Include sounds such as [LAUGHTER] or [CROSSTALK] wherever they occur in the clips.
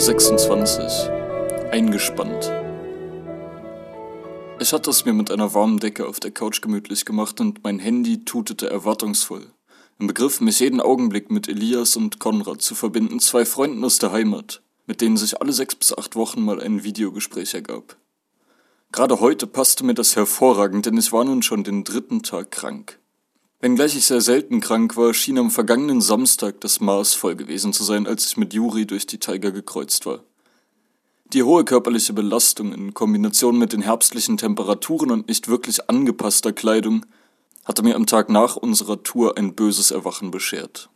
26. Eingespannt. Ich hatte es mir mit einer warmen Decke auf der Couch gemütlich gemacht und mein Handy tutete erwartungsvoll. Im Begriff, mich jeden Augenblick mit Elias und Konrad zu verbinden, zwei Freunden aus der Heimat, mit denen sich alle sechs bis acht Wochen mal ein Videogespräch ergab. Gerade heute passte mir das hervorragend, denn ich war nun schon den dritten Tag krank. Wenngleich ich sehr selten krank war, schien am vergangenen Samstag das Maß voll gewesen zu sein, als ich mit Juri durch die Taiga gekreuzt war. Die hohe körperliche Belastung in Kombination mit den herbstlichen Temperaturen und nicht wirklich angepasster Kleidung hatte mir am Tag nach unserer Tour ein böses Erwachen beschert.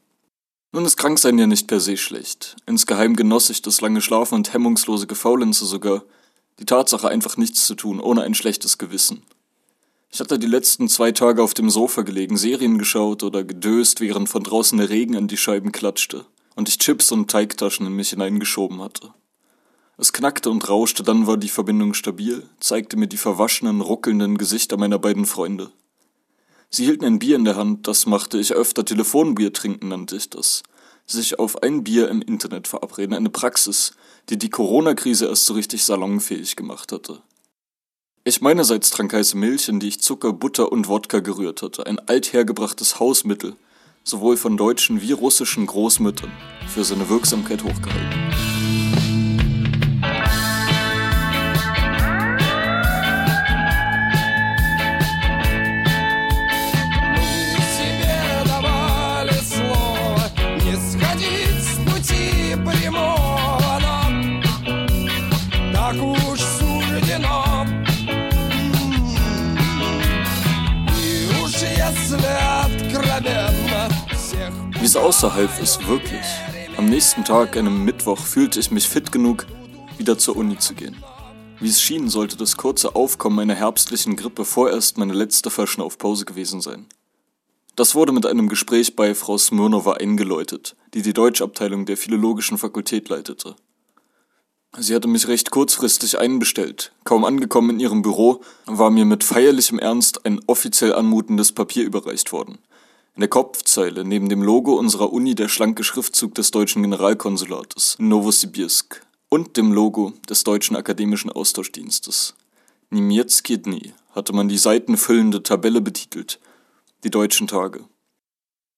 Nun ist Kranksein ja nicht per se schlecht. Insgeheim genoss ich das lange Schlafen und hemmungslose Gefaulenze sogar, die Tatsache einfach nichts zu tun, ohne ein schlechtes Gewissen. Ich hatte die letzten zwei Tage auf dem Sofa gelegen, Serien geschaut oder gedöst, während von draußen der Regen an die Scheiben klatschte und ich Chips und Teigtaschen in mich hineingeschoben hatte. Es knackte und rauschte, dann war die Verbindung stabil, zeigte mir die verwaschenen, ruckelnden Gesichter meiner beiden Freunde. Sie hielten ein Bier in der Hand, das machte ich öfter Telefonbier trinken, nannte ich das. Sich auf ein Bier im Internet verabreden, eine Praxis, die die Corona-Krise erst so richtig salonfähig gemacht hatte. Ich meinerseits trank heiße Milch, in die ich Zucker, Butter und Wodka gerührt hatte, ein althergebrachtes Hausmittel, sowohl von deutschen wie russischen Großmüttern, für seine Wirksamkeit hochgehalten. Wie es außerhalb ist, wirklich. Am nächsten Tag, einem Mittwoch, fühlte ich mich fit genug, wieder zur Uni zu gehen. Wie es schien, sollte das kurze Aufkommen einer herbstlichen Grippe vorerst meine letzte Verschnaufpause gewesen sein. Das wurde mit einem Gespräch bei Frau Smirnova eingeläutet, die die Deutschabteilung der Philologischen Fakultät leitete. Sie hatte mich recht kurzfristig einbestellt. Kaum angekommen in ihrem Büro, war mir mit feierlichem Ernst ein offiziell anmutendes Papier überreicht worden – in der Kopfzeile neben dem Logo unserer Uni der schlanke Schriftzug des deutschen Generalkonsulates Novosibirsk und dem Logo des deutschen akademischen Austauschdienstes. Niemieckie Dni hatte man die seitenfüllende Tabelle betitelt. Die deutschen Tage.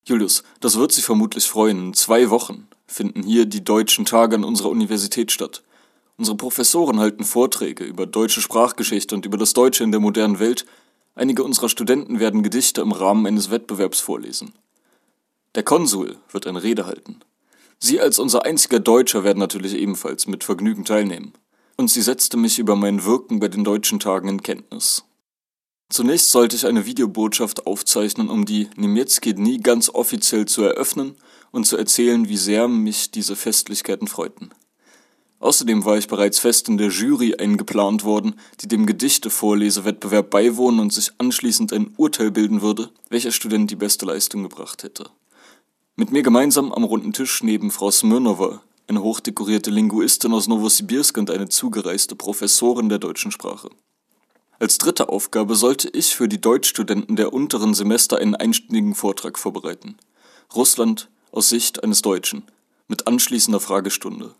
Julius, das wird Sie vermutlich freuen. In zwei Wochen finden hier die deutschen Tage an unserer Universität statt. Unsere Professoren halten Vorträge über deutsche Sprachgeschichte und über das Deutsche in der modernen Welt Einige unserer Studenten werden Gedichte im Rahmen eines Wettbewerbs vorlesen. Der Konsul wird eine Rede halten. Sie als unser einziger Deutscher werden natürlich ebenfalls mit Vergnügen teilnehmen. Und sie setzte mich über mein Wirken bei den deutschen Tagen in Kenntnis. Zunächst sollte ich eine Videobotschaft aufzeichnen, um die Niemieckie Dni ganz offiziell zu eröffnen und zu erzählen, wie sehr mich diese Festlichkeiten freuten. Außerdem war ich bereits fest in der Jury eingeplant worden, die dem Gedichtevorlesewettbewerb beiwohnen und sich anschließend ein Urteil bilden würde, welcher Student die beste Leistung gebracht hätte. Mit mir gemeinsam am runden Tisch neben Frau Smirnova, eine hochdekorierte Linguistin aus Novosibirsk und eine zugereiste Professorin der deutschen Sprache. Als dritte Aufgabe sollte ich für die Deutschstudenten der unteren Semester einen einstündigen Vortrag vorbereiten. Russland aus Sicht eines Deutschen, mit anschließender Fragestunde.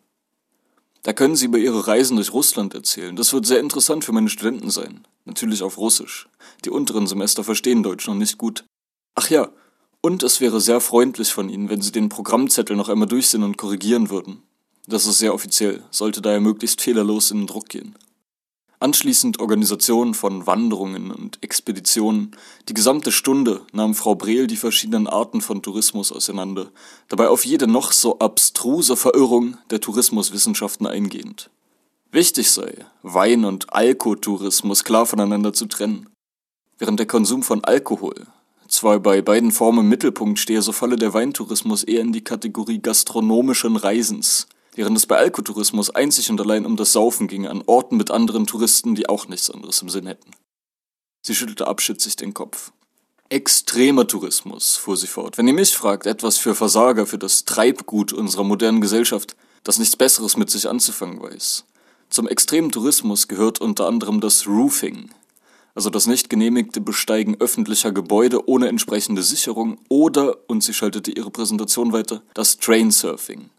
Da können Sie über Ihre Reisen durch Russland erzählen. Das wird sehr interessant für meine Studenten sein. Natürlich auf Russisch. Die unteren Semester verstehen Deutsch noch nicht gut. Ach ja, und es wäre sehr freundlich von Ihnen, wenn Sie den Programmzettel noch einmal durchsehen und korrigieren würden. Das ist sehr offiziell, sollte daher möglichst fehlerlos in den Druck gehen. Anschließend Organisation von Wanderungen und Expeditionen. Die gesamte Stunde nahm Frau Brehl die verschiedenen Arten von Tourismus auseinander, dabei auf jede noch so abstruse Verirrung der Tourismuswissenschaften eingehend. Wichtig sei, Wein- und Alkotourismus klar voneinander zu trennen. Während der Konsum von Alkohol zwar bei beiden Formen im Mittelpunkt stehe, so falle der Weintourismus eher in die Kategorie gastronomischen Reisens, während es bei Alkotourismus einzig und allein um das Saufen ginge an Orten mit anderen Touristen, die auch nichts anderes im Sinn hätten. Sie schüttelte abschützig den Kopf. Extremer Tourismus, fuhr sie fort. Wenn ihr mich fragt, etwas für Versager, für das Treibgut unserer modernen Gesellschaft, das nichts Besseres mit sich anzufangen weiß. Zum extremen Tourismus gehört unter anderem das Roofing, also das nicht genehmigte Besteigen öffentlicher Gebäude ohne entsprechende Sicherung oder, und sie schaltete ihre Präsentation weiter, das Trainsurfing.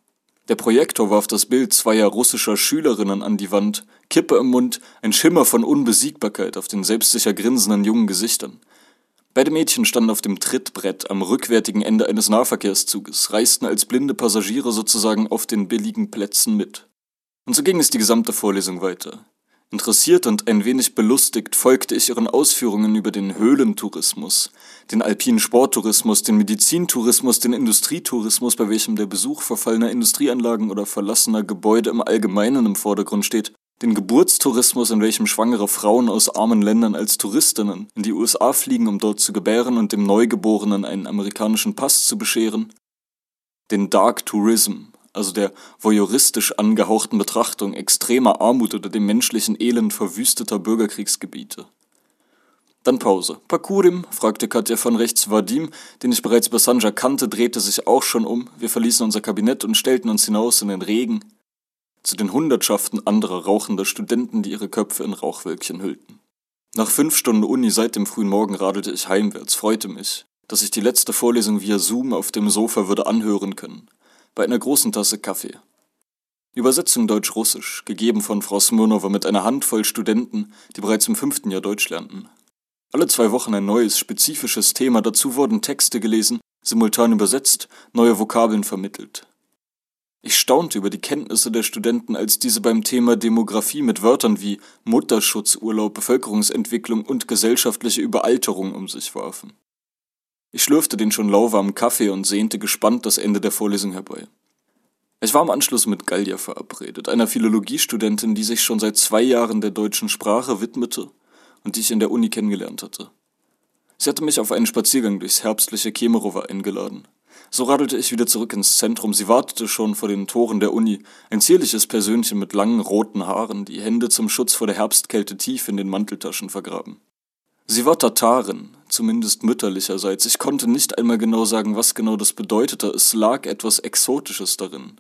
Der Projektor warf das Bild zweier russischer Schülerinnen an die Wand, Kippe im Mund, ein Schimmer von Unbesiegbarkeit auf den selbstsicher grinsenden jungen Gesichtern. Beide Mädchen standen auf dem Trittbrett am rückwärtigen Ende eines Nahverkehrszuges, reisten als blinde Passagiere sozusagen auf den billigen Plätzen mit. Und so ging es die gesamte Vorlesung weiter. Interessiert und ein wenig belustigt folgte ich ihren Ausführungen über den Höhlentourismus, den alpinen Sporttourismus, den Medizintourismus, den Industrietourismus, bei welchem der Besuch verfallener Industrieanlagen oder verlassener Gebäude im Allgemeinen im Vordergrund steht, den Geburtstourismus, in welchem schwangere Frauen aus armen Ländern als Touristinnen in die USA fliegen, um dort zu gebären und dem Neugeborenen einen amerikanischen Pass zu bescheren, den Dark Tourism, also der voyeuristisch angehauchten Betrachtung extremer Armut oder dem menschlichen Elend verwüsteter Bürgerkriegsgebiete. Dann Pause. Pakurim? fragte Katja von rechts Vadim, den ich bereits bei Sanja kannte, drehte sich auch schon um. Wir verließen unser Kabinett und stellten uns hinaus in den Regen. Zu den Hundertschaften anderer rauchender Studenten, die ihre Köpfe in Rauchwölkchen hüllten. Nach fünf Stunden Uni seit dem frühen Morgen radelte ich heimwärts, freute mich, dass ich die letzte Vorlesung via Zoom auf dem Sofa würde anhören können bei einer großen Tasse Kaffee. Übersetzung Deutsch-Russisch, gegeben von Frau Smirnova mit einer Handvoll Studenten, die bereits im fünften Jahr Deutsch lernten. Alle zwei Wochen ein neues, spezifisches Thema, dazu wurden Texte gelesen, simultan übersetzt, neue Vokabeln vermittelt. Ich staunte über die Kenntnisse der Studenten, als diese beim Thema Demografie mit Wörtern wie Mutterschutzurlaub, Bevölkerungsentwicklung und gesellschaftliche Überalterung um sich warfen. Ich schlürfte den schon lauwarmen Kaffee und sehnte gespannt das Ende der Vorlesung herbei. Ich war im Anschluss mit Gallia verabredet, einer Philologiestudentin, die sich schon seit zwei Jahren der deutschen Sprache widmete und die ich in der Uni kennengelernt hatte. Sie hatte mich auf einen Spaziergang durchs herbstliche Kemerovo eingeladen. So radelte ich wieder zurück ins Zentrum. Sie wartete schon vor den Toren der Uni, ein zierliches Persönchen mit langen roten Haaren, die Hände zum Schutz vor der Herbstkälte tief in den Manteltaschen vergraben. Sie war Tatarin, zumindest mütterlicherseits. Ich konnte nicht einmal genau sagen, was genau das bedeutete. Es lag etwas Exotisches darin.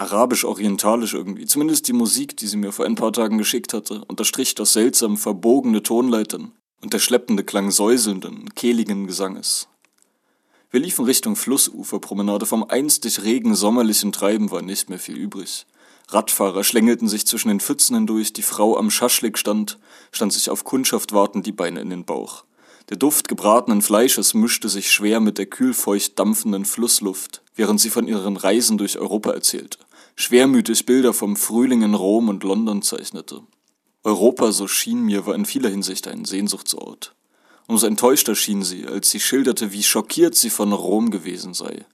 Arabisch-orientalisch irgendwie. Zumindest die Musik, die sie mir vor ein paar Tagen geschickt hatte, unterstrich das seltsam verbogene Tonleitern und der schleppende Klang säuselnden, kehligen Gesanges. Wir liefen Richtung Flussuferpromenade. Vom einstig regen sommerlichen Treiben war nicht mehr viel übrig. Radfahrer schlängelten sich zwischen den Pfützen hindurch, die Frau am Schaschlik stand, stand sich auf Kundschaft wartend die Beine in den Bauch. Der Duft gebratenen Fleisches mischte sich schwer mit der kühlfeucht dampfenden Flussluft, während sie von ihren Reisen durch Europa erzählte, schwermütig Bilder vom Frühling in Rom und London zeichnete. Europa, so schien mir, war in vieler Hinsicht ein Sehnsuchtsort. Umso enttäuschter schien sie, als sie schilderte, wie schockiert sie von Rom gewesen sei.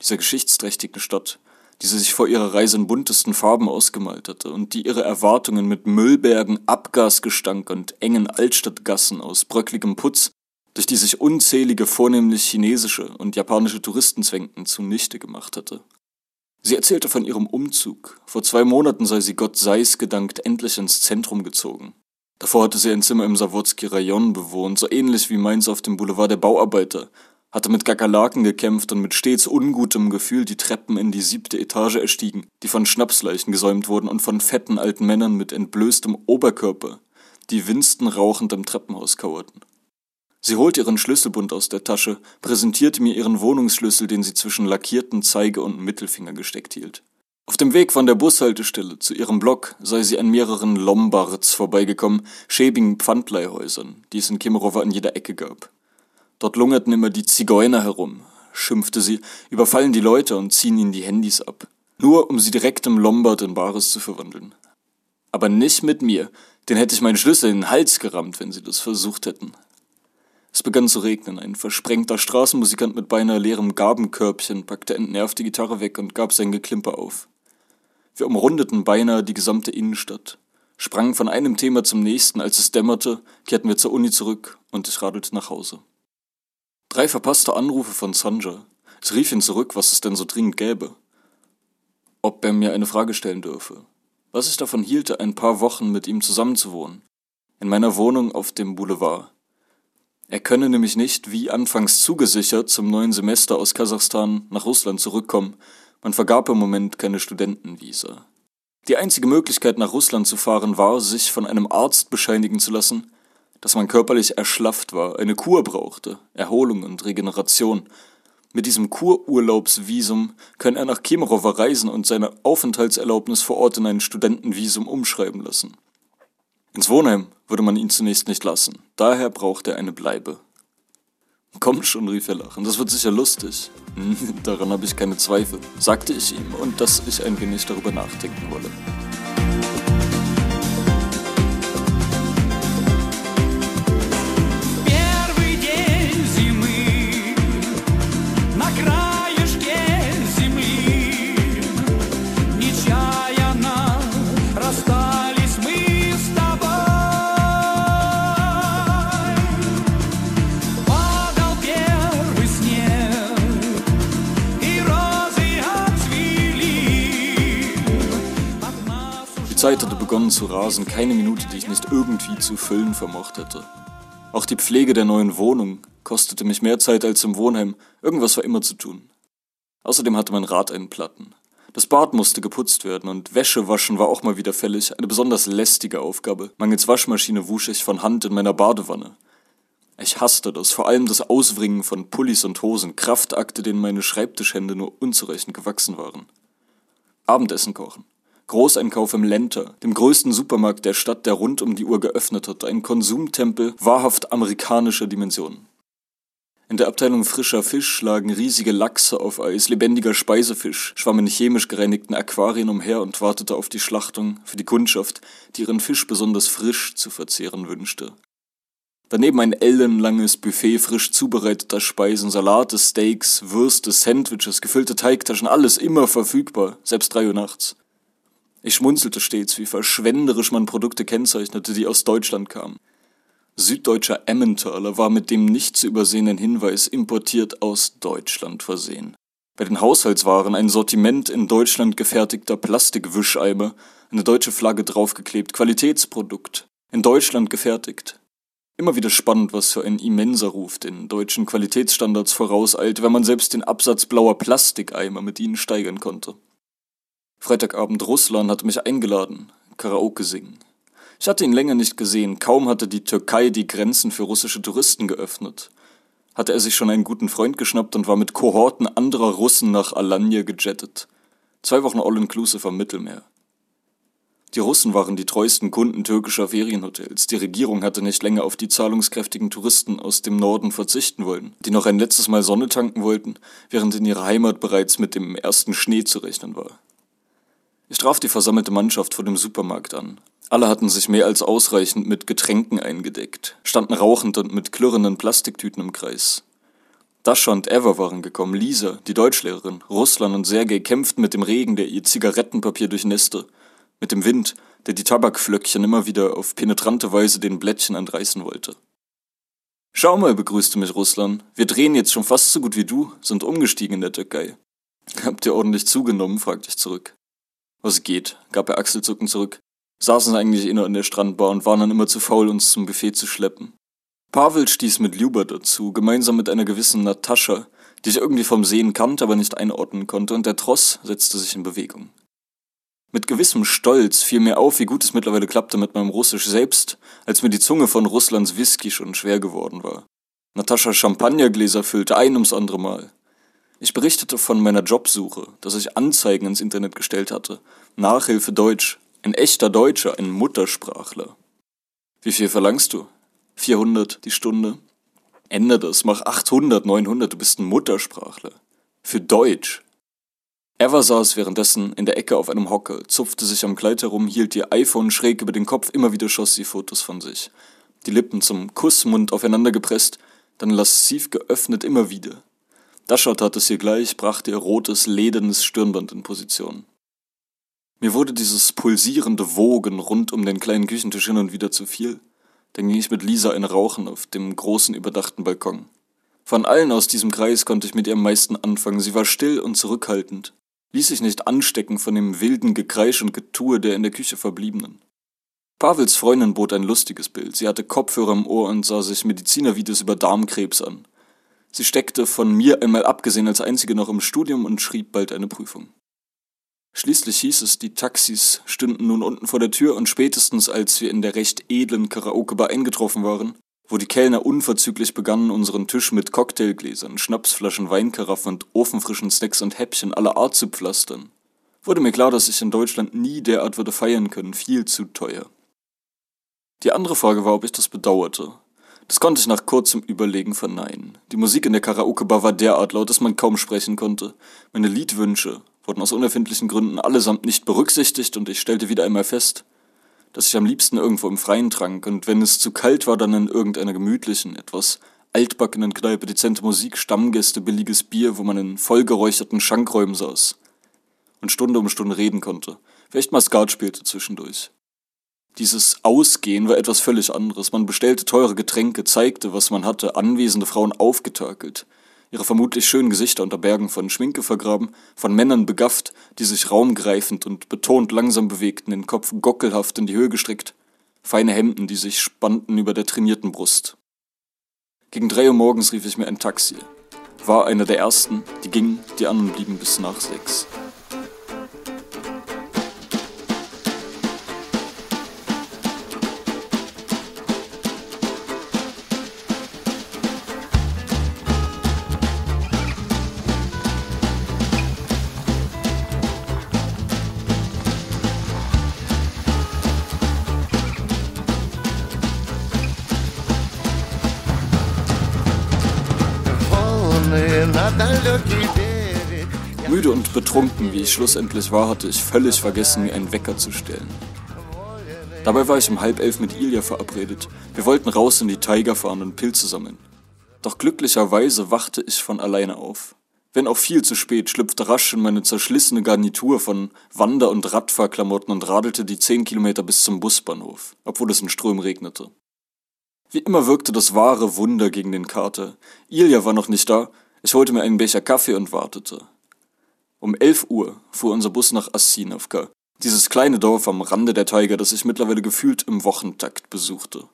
Dieser geschichtsträchtigen Stadt, die sie sich vor ihrer Reise in buntesten Farben ausgemalt hatte und die ihre Erwartungen mit Müllbergen, Abgasgestank und engen Altstadtgassen aus bröckligem Putz, durch die sich unzählige vornehmlich chinesische und japanische Touristen zwängten, zunichte gemacht hatte. Sie erzählte von ihrem Umzug. Vor zwei Monaten sei sie Gott sei's gedankt endlich ins Zentrum gezogen. Davor hatte sie ein Zimmer im Savotsky Rayon bewohnt, so ähnlich wie meins auf dem Boulevard der Bauarbeiter, hatte mit Kakerlaken gekämpft und mit stets ungutem Gefühl die Treppen in die siebte Etage erstiegen, die von Schnapsleichen gesäumt wurden und von fetten alten Männern mit entblößtem Oberkörper, die Winston rauchend im Treppenhaus kauerten. Sie holte ihren Schlüsselbund aus der Tasche, präsentierte mir ihren Wohnungsschlüssel, den sie zwischen lackierten Zeige und Mittelfinger gesteckt hielt. Auf dem Weg von der Bushaltestelle zu ihrem Block sei sie an mehreren Lombards vorbeigekommen, schäbigen Pfandleihhäusern, die es in Kemerovo an jeder Ecke gab. Dort lungerten immer die Zigeuner herum, schimpfte sie, überfallen die Leute und ziehen ihnen die Handys ab. Nur um sie direkt im Lombard in Bares zu verwandeln. Aber nicht mit mir, den hätte ich meinen Schlüssel in den Hals gerammt, wenn sie das versucht hätten. Es begann zu regnen. Ein versprengter Straßenmusikant mit beinahe leerem Gabenkörbchen packte entnervt die Gitarre weg und gab sein Geklimper auf. Wir umrundeten beinahe die gesamte Innenstadt, sprangen von einem Thema zum nächsten. Als es dämmerte, kehrten wir zur Uni zurück und ich radelte nach Hause. Drei verpasste Anrufe von Sanja. Ich rief ihn zurück, was es denn so dringend gäbe. Ob er mir eine Frage stellen dürfe. Was ich davon hielte, ein paar Wochen mit ihm zusammenzuwohnen. In meiner Wohnung auf dem Boulevard. Er könne nämlich nicht, wie anfangs zugesichert, zum neuen Semester aus Kasachstan nach Russland zurückkommen. Man vergab im Moment keine Studentenvisa. Die einzige Möglichkeit, nach Russland zu fahren, war, sich von einem Arzt bescheinigen zu lassen, dass man körperlich erschlafft war, eine Kur brauchte, Erholung und Regeneration. Mit diesem Kururlaubsvisum kann er nach Kemerovo reisen und seine Aufenthaltserlaubnis vor Ort in ein Studentenvisum umschreiben lassen. Ins Wohnheim würde man ihn zunächst nicht lassen, daher braucht er eine Bleibe. Komm schon, rief er lachend, das wird sicher lustig. [LAUGHS] Daran habe ich keine Zweifel, sagte ich ihm und dass ich ein wenig darüber nachdenken wolle. Zeit hatte begonnen zu rasen, keine Minute, die ich nicht irgendwie zu füllen vermocht hätte. Auch die Pflege der neuen Wohnung kostete mich mehr Zeit als im Wohnheim, irgendwas war immer zu tun. Außerdem hatte mein Rad einen Platten. Das Bad musste geputzt werden und Wäsche waschen war auch mal wieder fällig, eine besonders lästige Aufgabe. Mangels Waschmaschine wusch ich von Hand in meiner Badewanne. Ich hasste das, vor allem das Auswringen von Pullis und Hosen, Kraftakte, denen meine Schreibtischhände nur unzureichend gewachsen waren. Abendessen kochen. Großeinkauf im Lenter, dem größten Supermarkt der Stadt, der rund um die Uhr geöffnet hat, ein Konsumtempel wahrhaft amerikanischer Dimensionen. In der Abteilung frischer Fisch lagen riesige Lachse auf Eis, lebendiger Speisefisch schwamm in chemisch gereinigten Aquarien umher und wartete auf die Schlachtung für die Kundschaft, die ihren Fisch besonders frisch zu verzehren wünschte. Daneben ein ellenlanges Buffet frisch zubereiteter Speisen, Salate, Steaks, Würste, Sandwiches, gefüllte Teigtaschen, alles immer verfügbar, selbst drei Uhr nachts. Ich schmunzelte stets, wie verschwenderisch man Produkte kennzeichnete, die aus Deutschland kamen. Süddeutscher Emmentaler war mit dem nicht zu übersehenden Hinweis importiert aus Deutschland versehen. Bei den Haushaltswaren ein Sortiment in Deutschland gefertigter Plastikwischeimer, eine deutsche Flagge draufgeklebt, Qualitätsprodukt, in Deutschland gefertigt. Immer wieder spannend, was für ein immenser Ruf den deutschen Qualitätsstandards vorauseilt, wenn man selbst den Absatz blauer Plastikeimer mit ihnen steigern konnte. Freitagabend Russland hatte mich eingeladen, Karaoke singen. Ich hatte ihn länger nicht gesehen, kaum hatte die Türkei die Grenzen für russische Touristen geöffnet. Hatte er sich schon einen guten Freund geschnappt und war mit Kohorten anderer Russen nach Alanya gejettet. Zwei Wochen All-Inclusive am Mittelmeer. Die Russen waren die treuesten Kunden türkischer Ferienhotels. Die Regierung hatte nicht länger auf die zahlungskräftigen Touristen aus dem Norden verzichten wollen, die noch ein letztes Mal Sonne tanken wollten, während in ihrer Heimat bereits mit dem ersten Schnee zu rechnen war. Ich traf die versammelte Mannschaft vor dem Supermarkt an. Alle hatten sich mehr als ausreichend mit Getränken eingedeckt, standen rauchend und mit klirrenden Plastiktüten im Kreis. Dascha und Eva waren gekommen, Lisa, die Deutschlehrerin, Russland und Sergei kämpften mit dem Regen, der ihr Zigarettenpapier durchnässte, mit dem Wind, der die Tabakflöckchen immer wieder auf penetrante Weise den Blättchen entreißen wollte. Schau mal, begrüßte mich Russland. Wir drehen jetzt schon fast so gut wie du, sind umgestiegen in der Türkei. Habt ihr ordentlich zugenommen? fragte ich zurück. Was geht, gab er achselzuckend zurück. Saßen eigentlich eh nur in der Strandbar und waren dann immer zu faul, uns zum Buffet zu schleppen. Pavel stieß mit Ljuba dazu, gemeinsam mit einer gewissen Natascha, die ich irgendwie vom Sehen kannte, aber nicht einordnen konnte, und der Tross setzte sich in Bewegung. Mit gewissem Stolz fiel mir auf, wie gut es mittlerweile klappte mit meinem Russisch selbst, als mir die Zunge von Russlands Whisky schon schwer geworden war. Natascha Champagnergläser füllte ein ums andere Mal. Ich berichtete von meiner Jobsuche, dass ich Anzeigen ins Internet gestellt hatte. Nachhilfe Deutsch. Ein echter Deutscher, ein Muttersprachler. Wie viel verlangst du? 400 die Stunde? Ende das, mach 800, 900, du bist ein Muttersprachler. Für Deutsch. Eva saß währenddessen in der Ecke auf einem Hocker, zupfte sich am Kleid herum, hielt ihr iPhone schräg über den Kopf, immer wieder schoss sie Fotos von sich. Die Lippen zum Kussmund aufeinander gepresst, dann lasziv geöffnet immer wieder. Dascha tat es ihr gleich, brachte ihr rotes, ledernes Stirnband in Position. Mir wurde dieses pulsierende Wogen rund um den kleinen Küchentisch hin und wieder zu viel. Dann ging ich mit Lisa ein Rauchen auf dem großen überdachten Balkon. Von allen aus diesem Kreis konnte ich mit ihr am meisten anfangen. Sie war still und zurückhaltend, ließ sich nicht anstecken von dem wilden Gekreisch und Getue der in der Küche Verbliebenen. Pavels Freundin bot ein lustiges Bild. Sie hatte Kopfhörer im Ohr und sah sich Medizinervideos über Darmkrebs an. Sie steckte von mir einmal abgesehen als einzige noch im Studium und schrieb bald eine Prüfung. Schließlich hieß es, die Taxis stünden nun unten vor der Tür und spätestens als wir in der recht edlen Karaoke-Bar eingetroffen waren, wo die Kellner unverzüglich begannen, unseren Tisch mit Cocktailgläsern, Schnapsflaschen, Weinkaraffen und ofenfrischen Snacks und Häppchen aller Art zu pflastern, wurde mir klar, dass ich in Deutschland nie derart würde feiern können, viel zu teuer. Die andere Frage war, ob ich das bedauerte. Das konnte ich nach kurzem Überlegen verneinen. Die Musik in der Karaoke-Bar war derart laut, dass man kaum sprechen konnte. Meine Liedwünsche wurden aus unerfindlichen Gründen allesamt nicht berücksichtigt und ich stellte wieder einmal fest, dass ich am liebsten irgendwo im Freien trank und wenn es zu kalt war, dann in irgendeiner gemütlichen, etwas altbackenen Kneipe, dezente Musik, Stammgäste, billiges Bier, wo man in vollgeräucherten Schankräumen saß und Stunde um Stunde reden konnte, vielleicht mal Skat spielte zwischendurch. Dieses Ausgehen war etwas völlig anderes. Man bestellte teure Getränke, zeigte, was man hatte, anwesende Frauen aufgetakelt, ihre vermutlich schönen Gesichter unter Bergen von Schminke vergraben, von Männern begafft, die sich raumgreifend und betont langsam bewegten, den Kopf gockelhaft in die Höhe gestreckt, feine Hemden, die sich spannten über der trainierten Brust. Gegen drei Uhr morgens rief ich mir ein Taxi. War einer der ersten, die gingen, die anderen blieben bis nach sechs. Ich schlussendlich war, hatte ich völlig vergessen, mir einen Wecker zu stellen. Dabei war ich um halb elf mit Ilja verabredet. Wir wollten raus in die Tiger fahren und Pilze sammeln. Doch glücklicherweise wachte ich von alleine auf. Wenn auch viel zu spät, schlüpfte rasch in meine zerschlissene Garnitur von Wander- und Radfahrklamotten und radelte die zehn Kilometer bis zum Busbahnhof, obwohl es in Strömen regnete. Wie immer wirkte das wahre Wunder gegen den Kater. Ilja war noch nicht da. Ich holte mir einen Becher Kaffee und wartete. Um elf Uhr fuhr unser Bus nach Assinovka, dieses kleine Dorf am Rande der Tiger, das ich mittlerweile gefühlt im Wochentakt besuchte.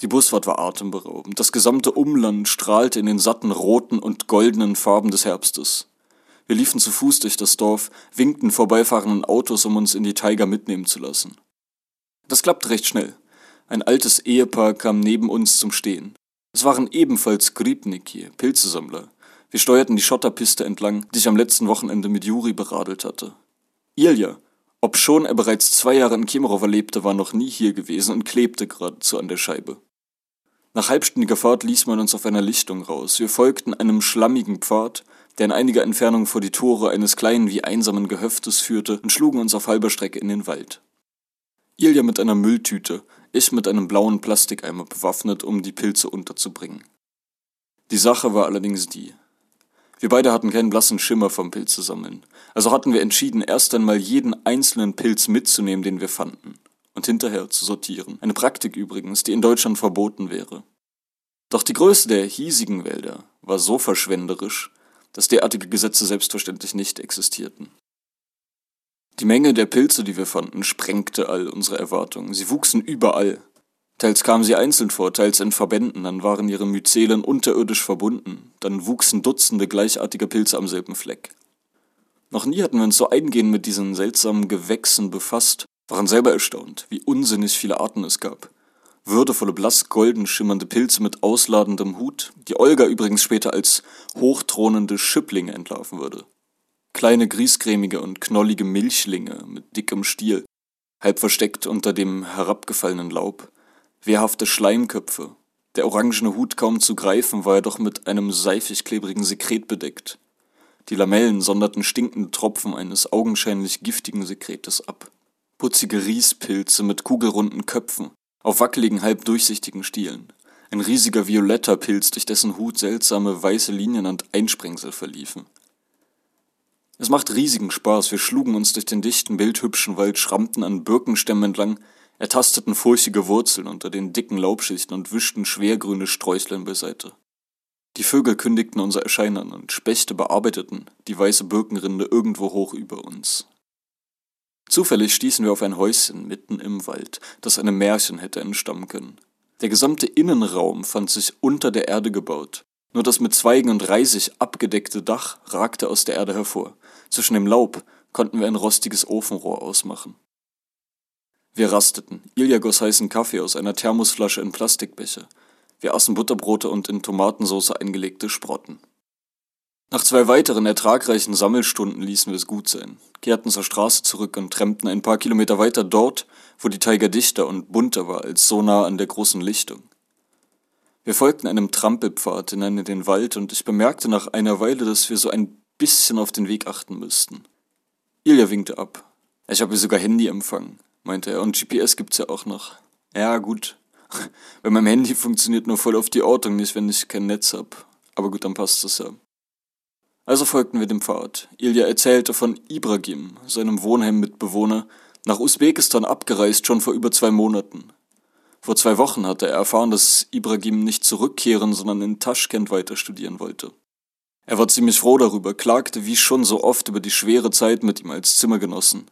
Die Busfahrt war atemberaubend. Das gesamte Umland strahlte in den satten roten und goldenen Farben des Herbstes. Wir liefen zu Fuß durch das Dorf, winkten vorbeifahrenden Autos, um uns in die Tiger mitnehmen zu lassen. Das klappte recht schnell. Ein altes Ehepaar kam neben uns zum Stehen. Es waren ebenfalls Gribniki, Pilzesammler. Wir steuerten die Schotterpiste entlang, die ich am letzten Wochenende mit Juri beradelt hatte. Ilja, obschon er bereits zwei Jahre in Kemerow lebte, war noch nie hier gewesen und klebte geradezu an der Scheibe. Nach halbstündiger Fahrt ließ man uns auf einer Lichtung raus. Wir folgten einem schlammigen Pfad, der in einiger Entfernung vor die Tore eines kleinen wie einsamen Gehöftes führte, und schlugen uns auf halber Strecke in den Wald. Ilja mit einer Mülltüte, ich mit einem blauen Plastikeimer bewaffnet, um die Pilze unterzubringen. Die Sache war allerdings die. Wir beide hatten keinen blassen Schimmer vom Pilze sammeln, also hatten wir entschieden, erst einmal jeden einzelnen Pilz mitzunehmen, den wir fanden, und hinterher zu sortieren. Eine Praktik übrigens, die in Deutschland verboten wäre. Doch die Größe der hiesigen Wälder war so verschwenderisch, dass derartige Gesetze selbstverständlich nicht existierten. Die Menge der Pilze, die wir fanden, sprengte all unsere Erwartungen. Sie wuchsen überall. Teils kamen sie einzeln vor, teils in Verbänden, dann waren ihre Myzelen unterirdisch verbunden, dann wuchsen Dutzende gleichartiger Pilze am selben Fleck. Noch nie hatten wir uns so eingehend mit diesen seltsamen Gewächsen befasst, waren selber erstaunt, wie unsinnig viele Arten es gab. Würdevolle, blass-golden schimmernde Pilze mit ausladendem Hut, die Olga übrigens später als hochthronende Schüpplinge entlarven würde. Kleine griesgrämige und knollige Milchlinge mit dickem Stiel, halb versteckt unter dem herabgefallenen Laub, wehrhafte Schleimköpfe. Der orangene Hut kaum zu greifen, war er doch mit einem seifig-klebrigen Sekret bedeckt. Die Lamellen sonderten stinkende Tropfen eines augenscheinlich giftigen Sekretes ab. Putzige Riespilze mit kugelrunden Köpfen, auf wackeligen, halb durchsichtigen Stielen. Ein riesiger violetter Pilz, durch dessen Hut seltsame weiße Linien und Einsprengsel verliefen. Es macht riesigen Spaß. Wir schlugen uns durch den dichten, bildhübschen Wald, schrammten an Birkenstämmen entlang, ertasteten furchtige Wurzeln unter den dicken Laubschichten und wischten schwergrüne Sträuchlein beiseite. Die Vögel kündigten unser Erscheinen und Spechte bearbeiteten die weiße Birkenrinde irgendwo hoch über uns. Zufällig stießen wir auf ein Häuschen mitten im Wald, das einem Märchen hätte entstammen können. Der gesamte Innenraum fand sich unter der Erde gebaut. Nur das mit Zweigen und Reisig abgedeckte Dach ragte aus der Erde hervor. Zwischen dem Laub konnten wir ein rostiges Ofenrohr ausmachen. Wir rasteten. Ilja goss heißen Kaffee aus einer Thermosflasche in Plastikbecher. Wir aßen Butterbrote und in Tomatensauce eingelegte Sprotten. Nach zwei weiteren ertragreichen Sammelstunden ließen wir es gut sein, kehrten zur Straße zurück und trampten ein paar Kilometer weiter dort, wo die Tiger dichter und bunter war als so nah an der großen Lichtung. Wir folgten einem Trampelpfad hinein in den Wald und ich bemerkte nach einer Weile, dass wir so ein bisschen auf den Weg achten müssten. Ilja winkte ab. Ich habe sogar Handyempfang, meinte er, und GPS gibt's ja auch noch. Ja, gut. [LAUGHS] Bei meinem Handy funktioniert nur voll auf die Ortung nicht, wenn ich kein Netz hab. Aber gut, dann passt das ja. Also folgten wir dem Pfad. Ilja erzählte von Ibrahim, seinem Wohnheimmitbewohner, nach Usbekistan abgereist schon vor über zwei Monaten. Vor zwei Wochen hatte er erfahren, dass Ibrahim nicht zurückkehren, sondern in Taschkent weiter studieren wollte. Er war ziemlich froh darüber, klagte wie schon so oft über die schwere Zeit mit ihm als Zimmergenossen.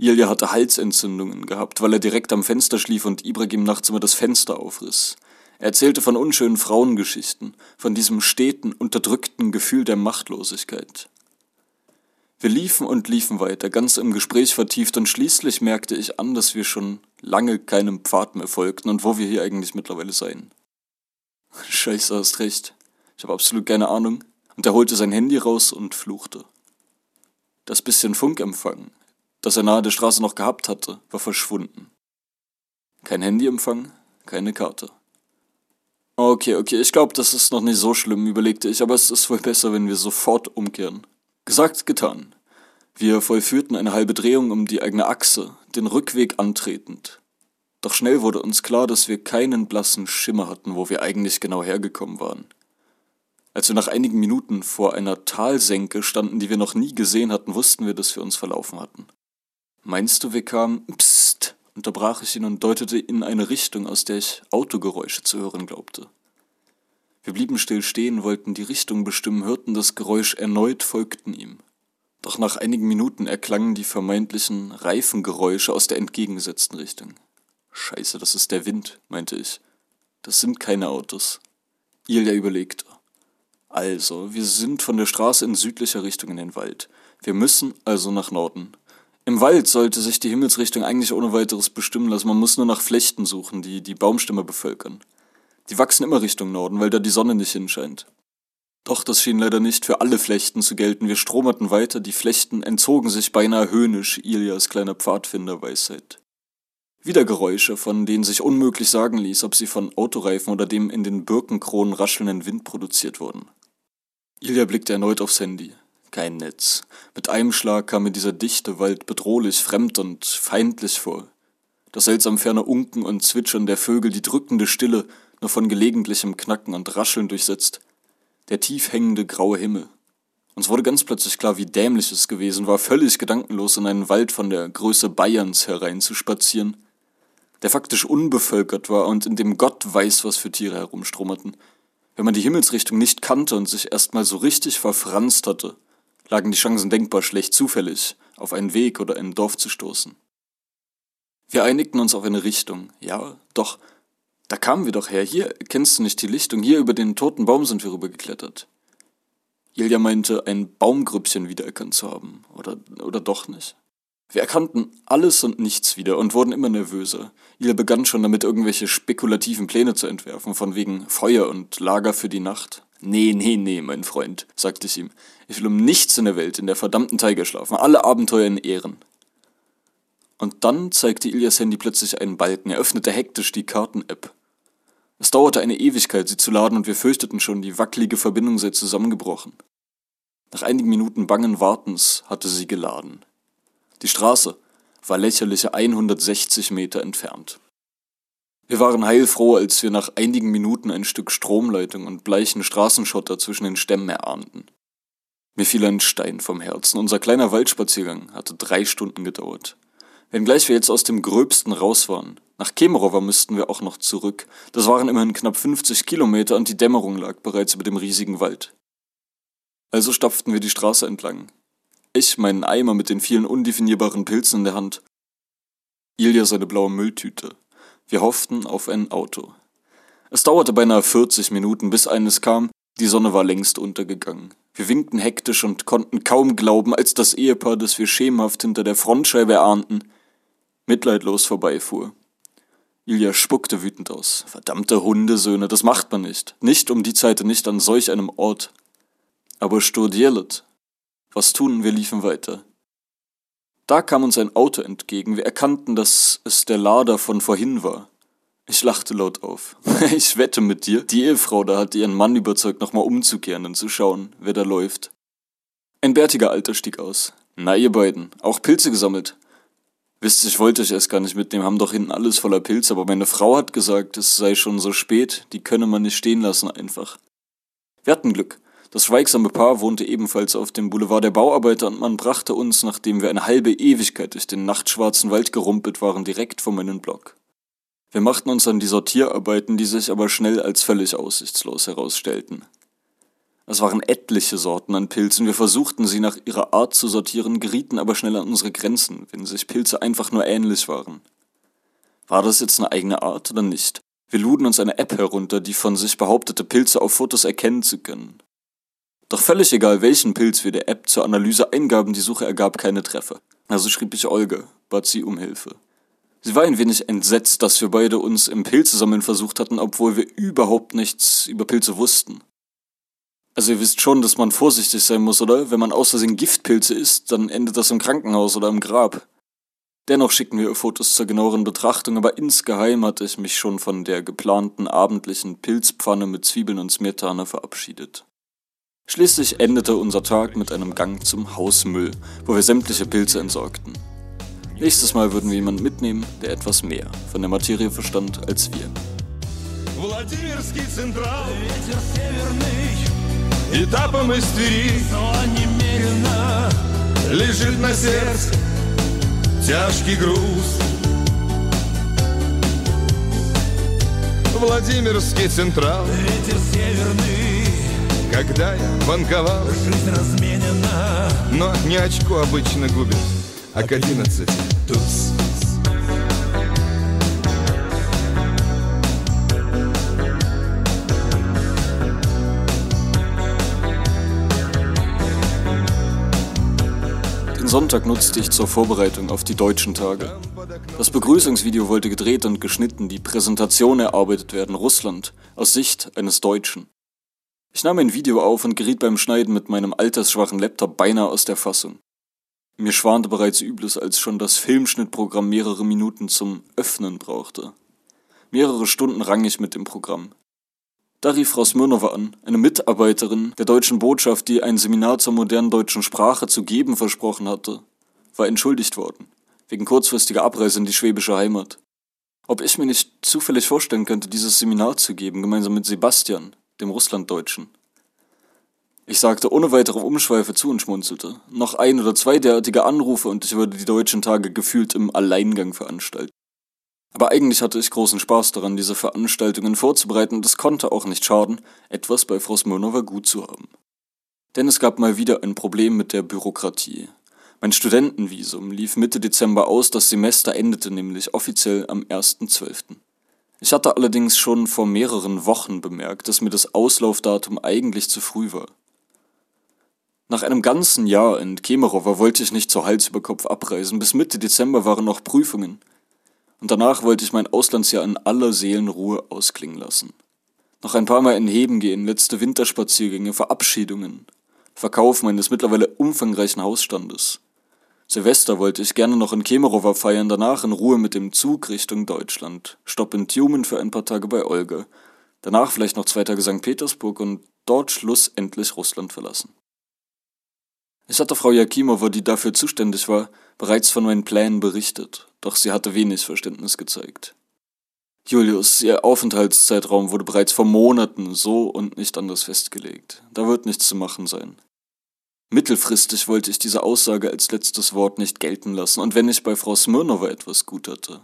Ilja hatte Halsentzündungen gehabt, weil er direkt am Fenster schlief und Ibrahim nachts immer das Fenster aufriss. Er erzählte von unschönen Frauengeschichten, von diesem steten, unterdrückten Gefühl der Machtlosigkeit. Wir liefen und liefen weiter, ganz im Gespräch vertieft, und schließlich merkte ich an, dass wir schon lange keinem Pfad mehr folgten und wo wir hier eigentlich mittlerweile seien. Scheiße, hast recht. Ich habe absolut keine Ahnung. Und er holte sein Handy raus und fluchte. Das bisschen Funkempfang, das er nahe der Straße noch gehabt hatte, war verschwunden. Kein Handyempfang, keine Karte. Okay, okay, ich glaube, das ist noch nicht so schlimm, überlegte ich, aber es ist wohl besser, wenn wir sofort umkehren. Gesagt, getan. Wir vollführten eine halbe Drehung um die eigene Achse, den Rückweg antretend. Doch schnell wurde uns klar, dass wir keinen blassen Schimmer hatten, wo wir eigentlich genau hergekommen waren. Als wir nach einigen Minuten vor einer Talsenke standen, die wir noch nie gesehen hatten, wussten wir, dass wir uns verlaufen hatten. Meinst du, wir kamen? Psst, unterbrach ich ihn und deutete in eine Richtung, aus der ich Autogeräusche zu hören glaubte. Wir blieben still stehen, wollten die Richtung bestimmen, hörten das Geräusch erneut, folgten ihm. Doch nach einigen Minuten erklangen die vermeintlichen Reifengeräusche aus der entgegengesetzten Richtung. Scheiße, das ist der Wind, meinte ich. Das sind keine Autos. Ilja überlegte. Also, wir sind von der Straße in südlicher Richtung in den Wald. Wir müssen also nach Norden. Im Wald sollte sich die Himmelsrichtung eigentlich ohne weiteres bestimmen lassen. Man muss nur nach Flechten suchen, die die Baumstämme bevölkern. Die wachsen immer Richtung Norden, weil da die Sonne nicht hinscheint. Doch das schien leider nicht für alle Flechten zu gelten. Wir stromerten weiter, die Flechten entzogen sich beinahe höhnisch Ilias kleiner Pfadfinderweisheit. Wieder Geräusche, von denen sich unmöglich sagen ließ, ob sie von Autoreifen oder dem in den Birkenkronen raschelnden Wind produziert wurden. Ilja blickte erneut aufs Handy. Kein Netz. Mit einem Schlag kam mir dieser dichte Wald bedrohlich, fremd und feindlich vor. Das seltsam ferne Unken und Zwitschern der Vögel, die drückende Stille, nur von gelegentlichem Knacken und Rascheln durchsetzt. Der tief hängende graue Himmel. Uns wurde ganz plötzlich klar, wie dämlich es gewesen war, völlig gedankenlos in einen Wald von der Größe Bayerns hereinzuspazieren, der faktisch unbevölkert war und in dem Gott weiß, was für Tiere herumstromerten. Wenn man die Himmelsrichtung nicht kannte und sich erstmal so richtig verfranst hatte, lagen die Chancen denkbar schlecht zufällig, auf einen Weg oder ein Dorf zu stoßen. Wir einigten uns auf eine Richtung, ja, doch da kamen wir doch her. Hier, kennst du nicht die Lichtung? Hier über den toten Baum sind wir rübergeklettert. Ilja meinte, ein Baumgrüppchen wiedererkannt zu haben. Oder, oder doch nicht. Wir erkannten alles und nichts wieder und wurden immer nervöser. Ilja begann schon damit, irgendwelche spekulativen Pläne zu entwerfen, von wegen Feuer und Lager für die Nacht. Nee, nee, nee, mein Freund, sagte ich ihm. Ich will um nichts in der Welt in der verdammten Tiger schlafen. Alle Abenteuer in Ehren. Und dann zeigte Ilias Handy plötzlich einen Balken. Er öffnete hektisch die Karten-App. Es dauerte eine Ewigkeit, sie zu laden, und wir fürchteten schon, die wackelige Verbindung sei zusammengebrochen. Nach einigen Minuten bangen Wartens hatte sie geladen. Die Straße war lächerliche 160 Meter entfernt. Wir waren heilfroh, als wir nach einigen Minuten ein Stück Stromleitung und bleichen Straßenschotter zwischen den Stämmen erahnten. Mir fiel ein Stein vom Herzen. Unser kleiner Waldspaziergang hatte drei Stunden gedauert. Wenngleich wir jetzt aus dem Gröbsten raus waren. Nach Kemerovo müssten wir auch noch zurück. Das waren immerhin knapp 50 Kilometer und die Dämmerung lag bereits über dem riesigen Wald. Also stapften wir die Straße entlang. Ich meinen Eimer mit den vielen undefinierbaren Pilzen in der Hand. Ilja seine blaue Mülltüte. Wir hofften auf ein Auto. Es dauerte beinahe 40 Minuten, bis eines kam, die Sonne war längst untergegangen. Wir winkten hektisch und konnten kaum glauben, als das Ehepaar, das wir schemenhaft hinter der Frontscheibe erahnten, mitleidlos vorbeifuhr. Ilja spuckte wütend aus. Verdammte Hundesöhne, das macht man nicht. Nicht um die Zeit nicht an solch einem Ort. Aber studierlet. Was tun, wir liefen weiter. Da kam uns ein Auto entgegen. Wir erkannten, dass es der Lader von vorhin war. Ich lachte laut auf. [LAUGHS] Ich wette mit dir, die Ehefrau da hat ihren Mann überzeugt, nochmal umzukehren und zu schauen, wer da läuft. Ein bärtiger Alter stieg aus. Na, ihr beiden, auch Pilze gesammelt. Wisst, ich wollte euch erst gar nicht mitnehmen, haben doch hinten alles voller Pilze, aber meine Frau hat gesagt, es sei schon so spät, die könne man nicht stehen lassen einfach. Wir hatten Glück. Das schweigsame Paar wohnte ebenfalls auf dem Boulevard der Bauarbeiter und man brachte uns, nachdem wir eine halbe Ewigkeit durch den nachtschwarzen Wald gerumpelt waren, direkt vor meinen Block. Wir machten uns an die Sortierarbeiten, die sich aber schnell als völlig aussichtslos herausstellten. Es waren etliche Sorten an Pilzen, wir versuchten sie nach ihrer Art zu sortieren, gerieten aber schnell an unsere Grenzen, wenn sich Pilze einfach nur ähnlich waren. War das jetzt eine eigene Art oder nicht? Wir luden uns eine App herunter, die von sich behauptete, Pilze auf Fotos erkennen zu können. Doch völlig egal, welchen Pilz wir der App zur Analyse eingaben, die Suche ergab keine Treffer. Also schrieb ich Olga, bat sie um Hilfe. Sie war ein wenig entsetzt, dass wir beide uns im Pilzesammeln versucht hatten, obwohl wir überhaupt nichts über Pilze wussten. Also ihr wisst schon, dass man vorsichtig sein muss, oder? Wenn man aus Versehen Giftpilze isst, dann endet das im Krankenhaus oder im Grab. Dennoch schickten wir Fotos zur genaueren Betrachtung, aber insgeheim hatte ich mich schon von der geplanten abendlichen Pilzpfanne mit Zwiebeln und Smetana verabschiedet. Schließlich endete unser Tag mit einem Gang zum Hausmüll, wo wir sämtliche Pilze entsorgten. Nächstes Mal würden wir jemanden mitnehmen, der etwas mehr von der Materie verstand als wir. Владимирский Централ, ветер северный, этапом из Твери, но немерено лежит на сердце тяжкий груз. Владимирский Централ, ветер северный, когда я банковал, жизнь разменена, но не очко обычно губит а к одиннадцати туз. Den Sonntag nutzte ich zur Vorbereitung auf die deutschen Tage. Das Begrüßungsvideo wollte gedreht und geschnitten, die Präsentation erarbeitet werden, Russland, aus Sicht eines Deutschen. Ich nahm ein Video auf und geriet beim Schneiden mit meinem altersschwachen Laptop beinahe aus der Fassung. Mir schwante bereits Übles, als schon das Filmschnittprogramm mehrere Minuten zum Öffnen brauchte. Mehrere Stunden rang ich mit dem Programm. Da rief Frau Smirnova an, eine Mitarbeiterin der deutschen Botschaft, die ein Seminar zur modernen deutschen Sprache zu geben versprochen hatte, war entschuldigt worden, wegen kurzfristiger Abreise in die schwäbische Heimat. Ob ich mir nicht zufällig vorstellen könnte, dieses Seminar zu geben, gemeinsam mit Sebastian, dem Russlanddeutschen. Ich sagte ohne weitere Umschweife zu und schmunzelte. Noch ein oder zwei derartige Anrufe und ich würde die deutschen Tage gefühlt im Alleingang veranstalten. Aber eigentlich hatte ich großen Spaß daran, diese Veranstaltungen vorzubereiten und es konnte auch nicht schaden, etwas bei Frau Smirnova gut zu haben. Denn es gab mal wieder ein Problem mit der Bürokratie. Mein Studentenvisum lief Mitte Dezember aus, das Semester endete nämlich offiziell am 1.12. Ich hatte allerdings schon vor mehreren Wochen bemerkt, dass mir das Auslaufdatum eigentlich zu früh war. Nach einem ganzen Jahr in Kemerovo wollte ich nicht zur Hals über Kopf abreisen. Bis Mitte Dezember waren noch Prüfungen. Und danach wollte ich mein Auslandsjahr in aller Seelenruhe ausklingen lassen. Noch ein paar Mal in Heben gehen, letzte Winterspaziergänge, Verabschiedungen, Verkauf meines mittlerweile umfangreichen Hausstandes. Silvester wollte ich gerne noch in Kemerovo feiern, danach in Ruhe mit dem Zug Richtung Deutschland. Stopp in Tjumen für ein paar Tage bei Olga. Danach vielleicht noch zwei Tage St. Petersburg und dort schlussendlich Russland verlassen. Ich hatte Frau Jakimova, die dafür zuständig war, bereits von meinen Plänen berichtet, doch sie hatte wenig Verständnis gezeigt. Julius, ihr Aufenthaltszeitraum wurde bereits vor Monaten so und nicht anders festgelegt. Da wird nichts zu machen sein. Mittelfristig wollte ich diese Aussage als letztes Wort nicht gelten lassen, und wenn ich bei Frau Smirnova etwas gut hatte,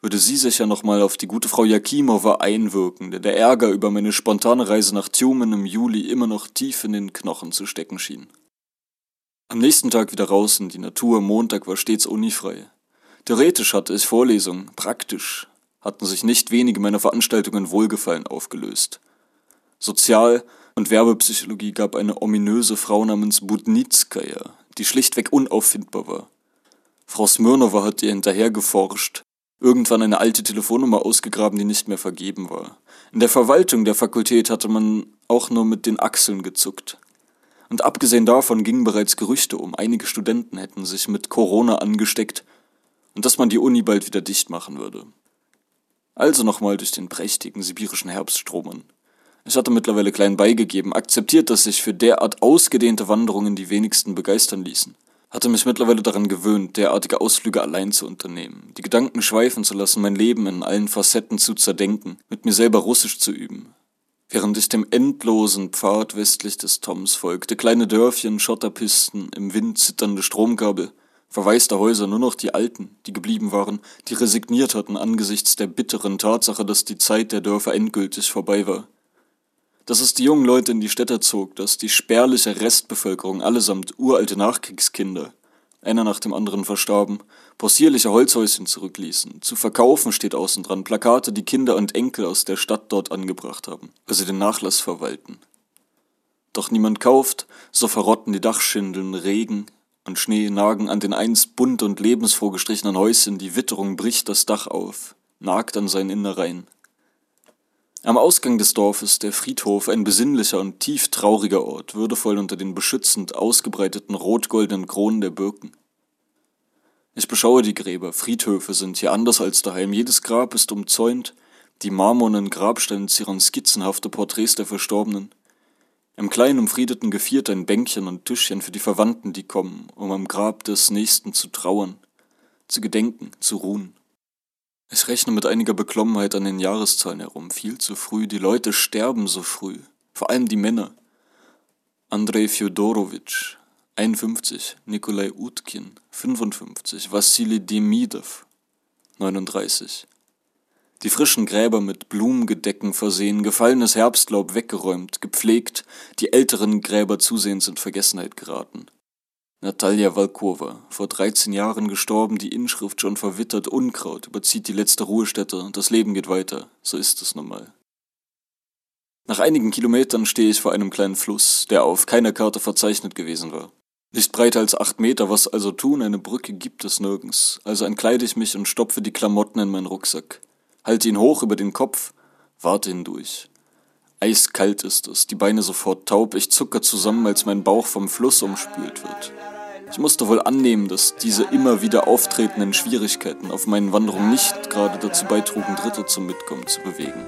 würde sie sich ja nochmal auf die gute Frau Jakimova einwirken, der der Ärger über meine spontane Reise nach Tjumen im Juli immer noch tief in den Knochen zu stecken schien. Am nächsten Tag wieder raus in die Natur, Montag war stets unifrei. Theoretisch hatte ich Vorlesungen, praktisch hatten sich nicht wenige meiner Veranstaltungen Wohlgefallen aufgelöst. Sozial- und Werbepsychologie gab eine ominöse Frau namens Budnitskaya, die schlichtweg unauffindbar war. Frau Smirnova hat ihr hinterher geforscht, Irgendwann eine alte Telefonnummer ausgegraben, die nicht mehr vergeben war. In der Verwaltung der Fakultät hatte man auch nur mit den Achseln gezuckt. Und abgesehen davon gingen bereits Gerüchte um, einige Studenten hätten sich mit Corona angesteckt und dass man die Uni bald wieder dicht machen würde. Also nochmal durch den prächtigen sibirischen Herbststromen. Ich hatte mittlerweile klein beigegeben, akzeptiert, dass sich für derart ausgedehnte Wanderungen die wenigsten begeistern ließen. Hatte mich mittlerweile daran gewöhnt, derartige Ausflüge allein zu unternehmen, die Gedanken schweifen zu lassen, mein Leben in allen Facetten zu zerdenken, mit mir selber Russisch zu üben. Während ich dem endlosen Pfad westlich des Toms folgte, kleine Dörfchen, Schotterpisten, im Wind zitternde Stromkabel, verwaiste Häuser, nur noch die alten, die geblieben waren, die resigniert hatten angesichts der bitteren Tatsache, dass die Zeit der Dörfer endgültig vorbei war dass es die jungen Leute in die Städte zog, dass die spärliche Restbevölkerung allesamt uralte Nachkriegskinder, einer nach dem anderen verstarben, possierliche Holzhäuschen zurückließen. Zu verkaufen steht außen dran Plakate, die Kinder und Enkel aus der Stadt dort angebracht haben, weil sie den Nachlass verwalten. Doch niemand kauft, so verrotten die Dachschindeln, Regen und Schnee nagen an den einst bunt und lebensfroh gestrichenen Häuschen, die Witterung bricht das Dach auf, nagt an seinen Innereien. Am Ausgang des Dorfes der Friedhof, ein besinnlicher und tief trauriger Ort, würdevoll unter den beschützend ausgebreiteten rot-goldenen Kronen der Birken. Ich beschaue die Gräber, Friedhöfe sind hier anders als daheim, jedes Grab ist umzäunt, die marmornen Grabsteine zieren skizzenhafte Porträts der Verstorbenen. Im kleinen umfriedeten Geviert ein Bänkchen und Tischchen für die Verwandten, die kommen, um am Grab des Nächsten zu trauern, zu gedenken, zu ruhen. Ich rechne mit einiger Beklommenheit an den Jahreszahlen herum. Viel zu früh. Die Leute sterben so früh. Vor allem die Männer. Andrei Fjodorowitsch, 51. Nikolai Utkin, 55. Wassili Demidov, 39. Die frischen Gräber mit Blumengedecken versehen, gefallenes Herbstlaub weggeräumt, gepflegt, die älteren Gräber zusehends in Vergessenheit geraten. Natalia Valkova, vor 13 Jahren gestorben, die Inschrift schon verwittert, Unkraut überzieht die letzte Ruhestätte das Leben geht weiter, so ist es nun mal. Nach einigen Kilometern stehe ich vor einem kleinen Fluss, der auf keiner Karte verzeichnet gewesen war. Nicht breiter als acht Meter, was also tun, eine Brücke gibt es nirgends, also entkleide ich mich und stopfe die Klamotten in meinen Rucksack, halte ihn hoch über den Kopf, warte hindurch. Eiskalt ist es, die Beine sofort taub, ich zucke zusammen, als mein Bauch vom Fluss umspült wird. Ich musste wohl annehmen, dass diese immer wieder auftretenden Schwierigkeiten auf meinen Wanderungen nicht gerade dazu beitrugen, Dritte zum Mitkommen zu bewegen.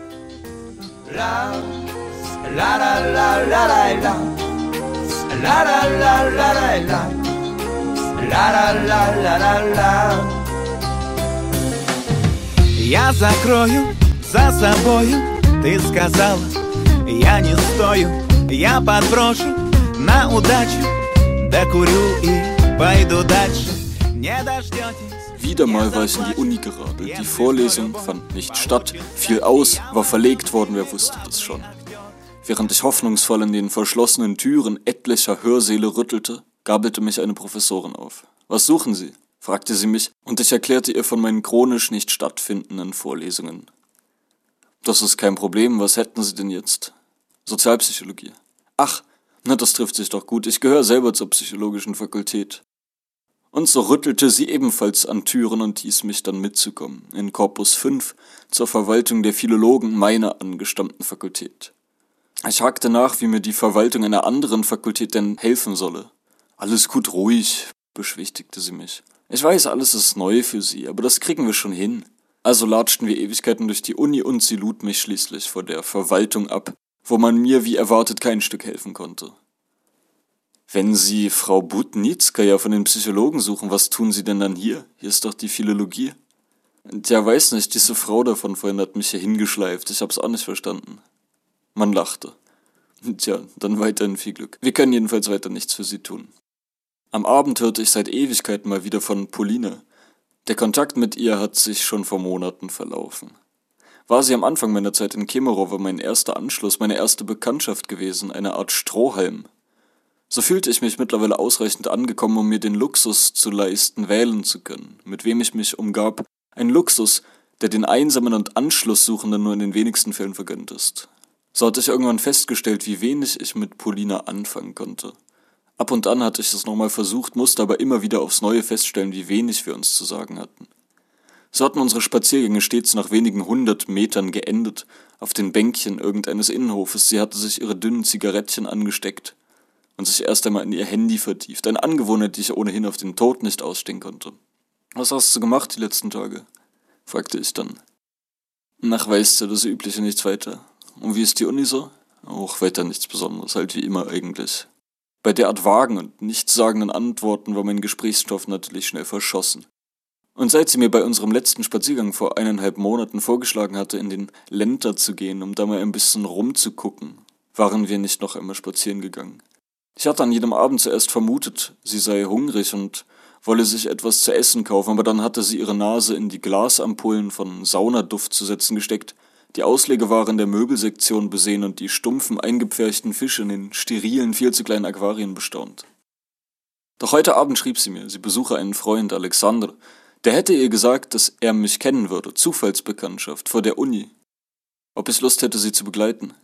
Я закрою за собою, ты сказала, я не стою, я подброшу на удачу, докурю и пойду дальше. Не дождетесь. Wieder mal war ich in die Uni geradelt. Die Vorlesung fand nicht statt, fiel aus, war verlegt worden, wer wusste das schon. Während ich hoffnungsvoll in den verschlossenen Türen etlicher Hörsäle rüttelte, gabelte mich eine Professorin auf. Was suchen Sie? fragte sie mich, und ich erklärte ihr von meinen chronisch nicht stattfindenden Vorlesungen. Das ist kein Problem, was hätten Sie denn jetzt? Sozialpsychologie. Ach, na, das trifft sich doch gut. Ich gehöre selber zur psychologischen Fakultät. Und so rüttelte sie ebenfalls an Türen und hieß mich dann mitzukommen, in Corpus 5, zur Verwaltung der Philologen meiner angestammten Fakultät. Ich hakte nach, wie mir die Verwaltung einer anderen Fakultät denn helfen solle. Alles gut ruhig, beschwichtigte sie mich. Ich weiß, alles ist neu für Sie, aber das kriegen wir schon hin. Also latschten wir Ewigkeiten durch die Uni und sie lud mich schließlich vor der Verwaltung ab, wo man mir wie erwartet kein Stück helfen konnte. Wenn Sie Frau Butnitzka von den Psychologen suchen, was tun Sie denn dann hier? Hier ist doch die Philologie. Tja, weiß nicht, diese Frau davon vorhin hat mich hier hingeschleift. Ich hab's auch nicht verstanden. Man lachte. Tja, dann weiterhin viel Glück. Wir können jedenfalls weiter nichts für Sie tun. Am Abend hörte ich seit Ewigkeiten mal wieder von Pauline. Der Kontakt mit ihr hat sich schon vor Monaten verlaufen. War sie am Anfang meiner Zeit in Kemerowo mein erster Anschluss, meine erste Bekanntschaft gewesen, eine Art Strohhalm, so fühlte ich mich mittlerweile ausreichend angekommen, um mir den Luxus zu leisten, wählen zu können, mit wem ich mich umgab. Ein Luxus, der den Einsamen und Anschlusssuchenden nur in den wenigsten Fällen vergönnt ist. So hatte ich irgendwann festgestellt, wie wenig ich mit Polina anfangen konnte. Ab und an hatte ich es nochmal versucht, musste aber immer wieder aufs Neue feststellen, wie wenig wir uns zu sagen hatten. So hatten unsere Spaziergänge stets nach wenigen hundert Metern geendet, auf den Bänkchen irgendeines Innenhofes. Sie hatte sich ihre dünnen Zigarettchen angesteckt und sich erst einmal in ihr Handy vertieft. Eine Angewohnheit, die ich ohnehin auf den Tod nicht ausstehen konnte. Was hast du gemacht die letzten Tage? fragte ich dann. Nach weißt du, das Übliche nichts weiter. Und wie ist die Uni so? Auch weiter nichts Besonderes, halt wie immer eigentlich. Bei derart vagen und nichtssagenden Antworten war mein Gesprächsstoff natürlich schnell verschossen. Und seit sie mir bei unserem letzten Spaziergang vor eineinhalb Monaten vorgeschlagen hatte, in den Lenter zu gehen, um da mal ein bisschen rumzugucken, waren wir nicht noch einmal spazieren gegangen. Ich hatte an jedem Abend zuerst vermutet, sie sei hungrig und wolle sich etwas zu essen kaufen, aber dann hatte sie ihre Nase in die Glasampullen von Saunaduft zu setzen gesteckt, die Auslegewaren der Möbelsektion besehen und die stumpfen, eingepferchten Fische in den sterilen, viel zu kleinen Aquarien bestaunt. Doch heute Abend schrieb sie mir, sie besuche einen Freund, Alexander, der hätte ihr gesagt, dass er mich kennen würde, Zufallsbekanntschaft, vor der Uni. Ob ich Lust hätte, sie zu begleiten.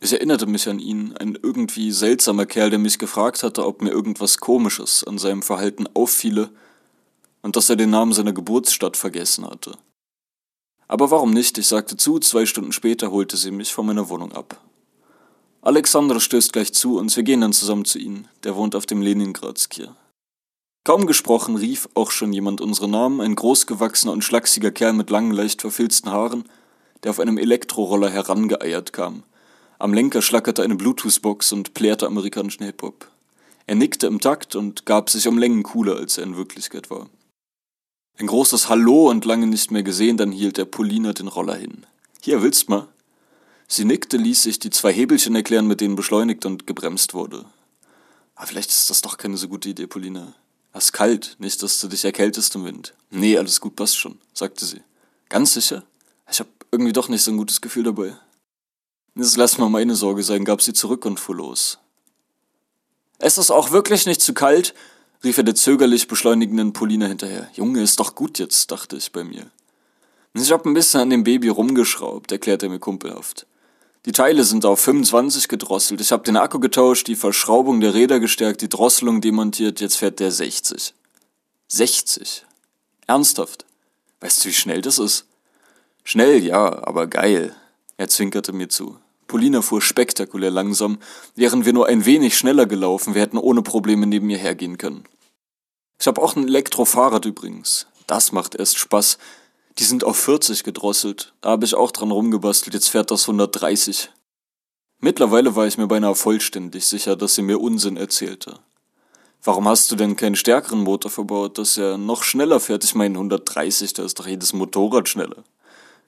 Ich erinnerte mich an ihn, ein irgendwie seltsamer Kerl, der mich gefragt hatte, ob mir irgendwas Komisches an seinem Verhalten auffiele und dass er den Namen seiner Geburtsstadt vergessen hatte. Aber warum nicht? Ich sagte zu, zwei Stunden später holte sie mich von meiner Wohnung ab. Alexandra stößt gleich zu und wir gehen dann zusammen zu ihnen. Der wohnt auf dem Leningradskier. Kaum gesprochen rief auch schon jemand unsere Namen, ein großgewachsener und schlachsiger Kerl mit langen, leicht verfilzten Haaren, der auf einem Elektroroller herangeeiert kam. Am Lenker schlackerte eine Bluetooth-Box und plärrte amerikanischen Hip-Hop. Er nickte im Takt und gab sich um Längen cooler, als er in Wirklichkeit war. Ein großes Hallo und lange nicht mehr gesehen, dann hielt der Polina den Roller hin. Hier, willst mal? Sie nickte, ließ sich die zwei Hebelchen erklären, mit denen beschleunigt und gebremst wurde. Aber vielleicht ist das doch keine so gute Idee, Polina. Es ist kalt, nicht, dass du dich erkältest im Wind. Nee, alles gut, passt schon, sagte sie. Ganz sicher? Ich hab irgendwie doch nicht so ein gutes Gefühl dabei. Das lass mal meine Sorge sein, gab sie zurück und fuhr los. Es ist auch wirklich nicht zu kalt, rief er der zögerlich beschleunigenden Polina hinterher. Junge, ist doch gut jetzt, dachte ich bei mir. Ich hab ein bisschen an dem Baby rumgeschraubt, erklärte er mir kumpelhaft. Die Teile sind auf 25 gedrosselt. Ich hab den Akku getauscht, die Verschraubung der Räder gestärkt, die Drosselung demontiert, jetzt fährt der 60. 60? Ernsthaft? Weißt du, wie schnell das ist? Schnell, ja, aber geil. Er zwinkerte mir zu. Polina fuhr spektakulär langsam. Wären wir nur ein wenig schneller gelaufen, wir hätten ohne Probleme neben mir hergehen können. Ich habe auch ein Elektrofahrrad übrigens. Das macht erst Spaß. Die sind auf 40 gedrosselt. Da habe ich auch dran rumgebastelt, jetzt fährt das 130. Mittlerweile war ich mir beinahe vollständig sicher, dass sie mir Unsinn erzählte. Warum hast du denn keinen stärkeren Motor verbaut, dass er noch schneller fährt? Ich meine, 130, da ist doch jedes Motorrad schneller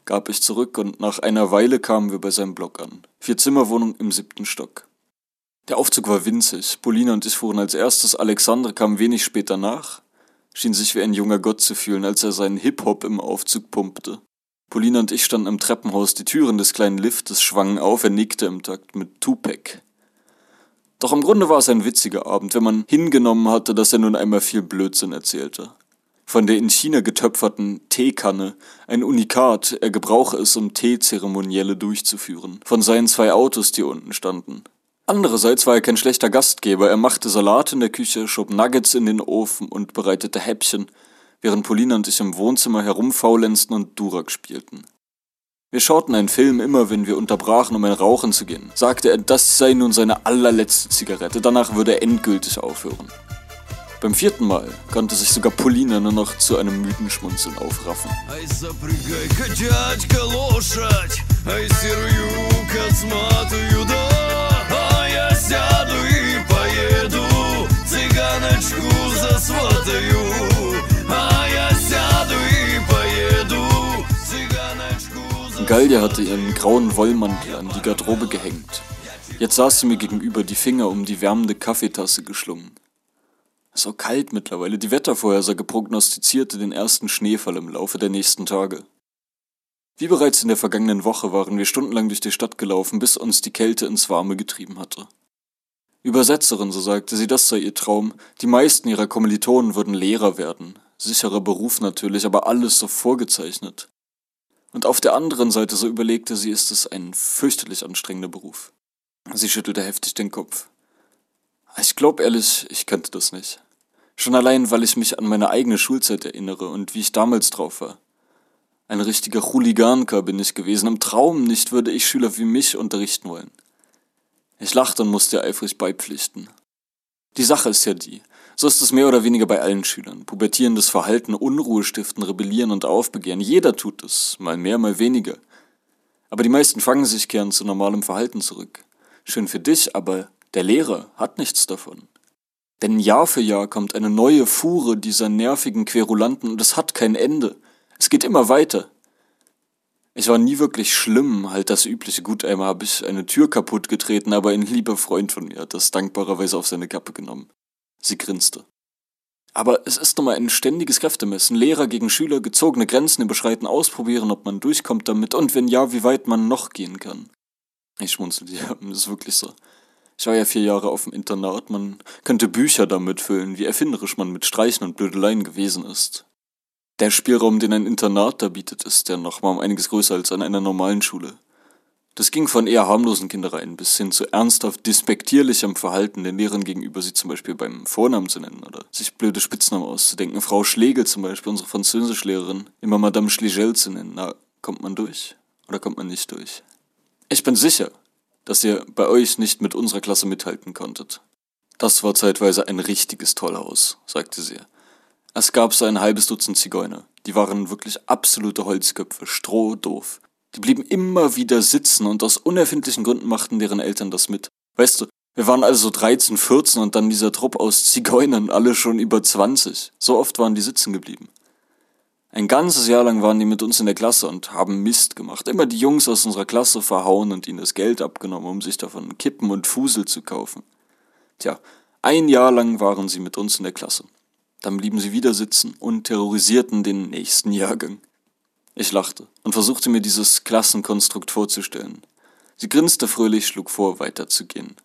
gab ich zurück und nach einer Weile kamen wir bei seinem Block an. Vier-Zimmer-Wohnung im siebten Stock. Der Aufzug war winzig. Polina und ich fuhren als erstes. Alexander kam wenig später nach, schien sich wie ein junger Gott zu fühlen, als er seinen Hip-Hop im Aufzug pumpte. Polina und ich standen im Treppenhaus, die Türen des kleinen Liftes schwangen auf, er nickte im Takt mit Tupac. Doch im Grunde war es ein witziger Abend, wenn man hingenommen hatte, dass er nun einmal viel Blödsinn erzählte von der in China getöpferten Teekanne, ein Unikat, er gebrauche es, um Teezeremonielle durchzuführen, von seinen zwei Autos, die unten standen. Andererseits war er kein schlechter Gastgeber, er machte Salat in der Küche, schob Nuggets in den Ofen und bereitete Häppchen, während Polina und ich im Wohnzimmer herumfaulenzten und Durak spielten. Wir schauten einen Film immer, wenn wir unterbrachen, um ein Rauchen zu gehen, sagte er, das sei nun seine allerletzte Zigarette, danach würde er endgültig aufhören. Beim vierten Mal konnte sich sogar Polina nur noch zu einem müden Schmunzeln aufraffen. Gallia hatte ihren grauen Wollmantel an die Garderobe gehängt. Jetzt saß sie mir gegenüber, die Finger um die wärmende Kaffeetasse geschlungen. So kalt mittlerweile. Die Wettervorhersage prognostizierte den ersten Schneefall im Laufe der nächsten Tage. Wie bereits in der vergangenen Woche waren wir stundenlang durch die Stadt gelaufen, bis uns die Kälte ins Warme getrieben hatte. Übersetzerin, so sagte sie, das sei ihr Traum. Die meisten ihrer Kommilitonen würden Lehrer werden. Sicherer Beruf natürlich, aber alles so vorgezeichnet. Und auf der anderen Seite, so überlegte sie, ist es ein fürchterlich anstrengender Beruf. Sie schüttelte heftig den Kopf. Ich glaub ehrlich, ich könnte das nicht. Schon allein, weil ich mich an meine eigene Schulzeit erinnere und wie ich damals drauf war. Ein richtiger Chuliganka bin ich gewesen. Im Traum nicht würde ich Schüler wie mich unterrichten wollen. Ich lachte und musste eifrig beipflichten. Die Sache ist ja die. So ist es mehr oder weniger bei allen Schülern. Pubertierendes Verhalten, Unruhe stiften, rebellieren und aufbegehren. Jeder tut es. Mal mehr, mal weniger. Aber die meisten fangen sich gern zu normalem Verhalten zurück. Schön für dich, aber der Lehrer hat nichts davon. Denn Jahr für Jahr kommt eine neue Fuhre dieser nervigen Querulanten und es hat kein Ende. Es geht immer weiter. Ich war nie wirklich schlimm, halt das übliche. Gut, einmal habe ich eine Tür kaputt getreten, aber ein lieber Freund von mir hat das dankbarerweise auf seine Kappe genommen. Sie grinste. Aber es ist nun mal ein ständiges Kräftemessen. Lehrer gegen Schüler, gezogene Grenzen überschreiten, ausprobieren, ob man durchkommt damit und wenn ja, wie weit man noch gehen kann. Ich schmunzelte, [LAUGHS] ja, das ist wirklich so. Ich war ja vier Jahre auf dem Internat, man könnte Bücher damit füllen, wie erfinderisch man mit Streichen und Blödeleien gewesen ist. Der Spielraum, den ein Internat da bietet, ist ja noch mal um einiges größer als an einer normalen Schule. Das ging von eher harmlosen Kindereien bis hin zu ernsthaft despektierlichem Verhalten den Lehrern gegenüber, sie zum Beispiel beim Vornamen zu nennen oder sich blöde Spitznamen auszudenken. Frau Schlegel zum Beispiel, unsere Französischlehrerin, immer Madame Schlegel zu nennen. Na, kommt man durch oder kommt man nicht durch? Ich bin sicher, dass ihr bei euch nicht mit unserer Klasse mithalten konntet. Das war zeitweise ein richtiges Tollhaus, sagte sie. Es gab so ein halbes Dutzend Zigeuner. Die waren wirklich absolute Holzköpfe, strohdoof. Die blieben immer wieder sitzen und aus unerfindlichen Gründen machten deren Eltern das mit. Weißt du, wir waren also 13, 14 und dann dieser Trupp aus Zigeunern, alle schon über 20. So oft waren die sitzen geblieben. Ein ganzes Jahr lang waren die mit uns in der Klasse und haben Mist gemacht. Immer die Jungs aus unserer Klasse verhauen und ihnen das Geld abgenommen, um sich davon Kippen und Fusel zu kaufen. Tja, ein Jahr lang waren sie mit uns in der Klasse. Dann blieben sie wieder sitzen und terrorisierten den nächsten Jahrgang. Ich lachte und versuchte mir dieses Klassenkonstrukt vorzustellen. Sie grinste fröhlich, schlug vor, weiterzugehen.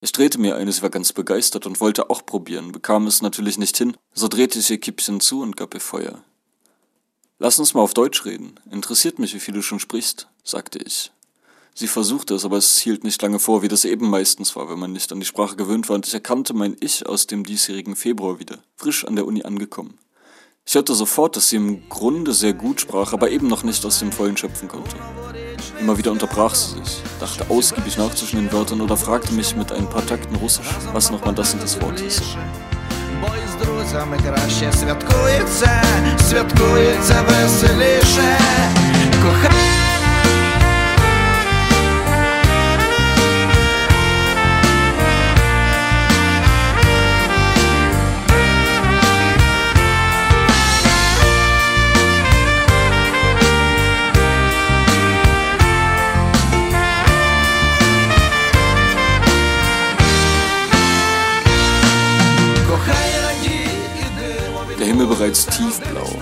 Ich drehte mir ein, sie war ganz begeistert und wollte auch probieren, bekam es natürlich nicht hin, so drehte ich ihr Kippchen zu und gab ihr Feuer. Lass uns mal auf Deutsch reden. Interessiert mich, wie viel du schon sprichst, sagte ich. Sie versuchte es, aber es hielt nicht lange vor, wie das eben meistens war, wenn man nicht an die Sprache gewöhnt war, und ich erkannte mein Ich aus dem diesjährigen Februar wieder, frisch an der Uni angekommen. Ich hörte sofort, dass sie im Grunde sehr gut sprach, aber eben noch nicht aus dem Vollen schöpfen konnte. Immer wieder unterbrach sie sich, dachte ausgiebig nach zwischen den Wörtern oder fragte mich mit ein paar Takten Russisch, was nochmal das und das Wort hieß. Бо bereits tiefblau.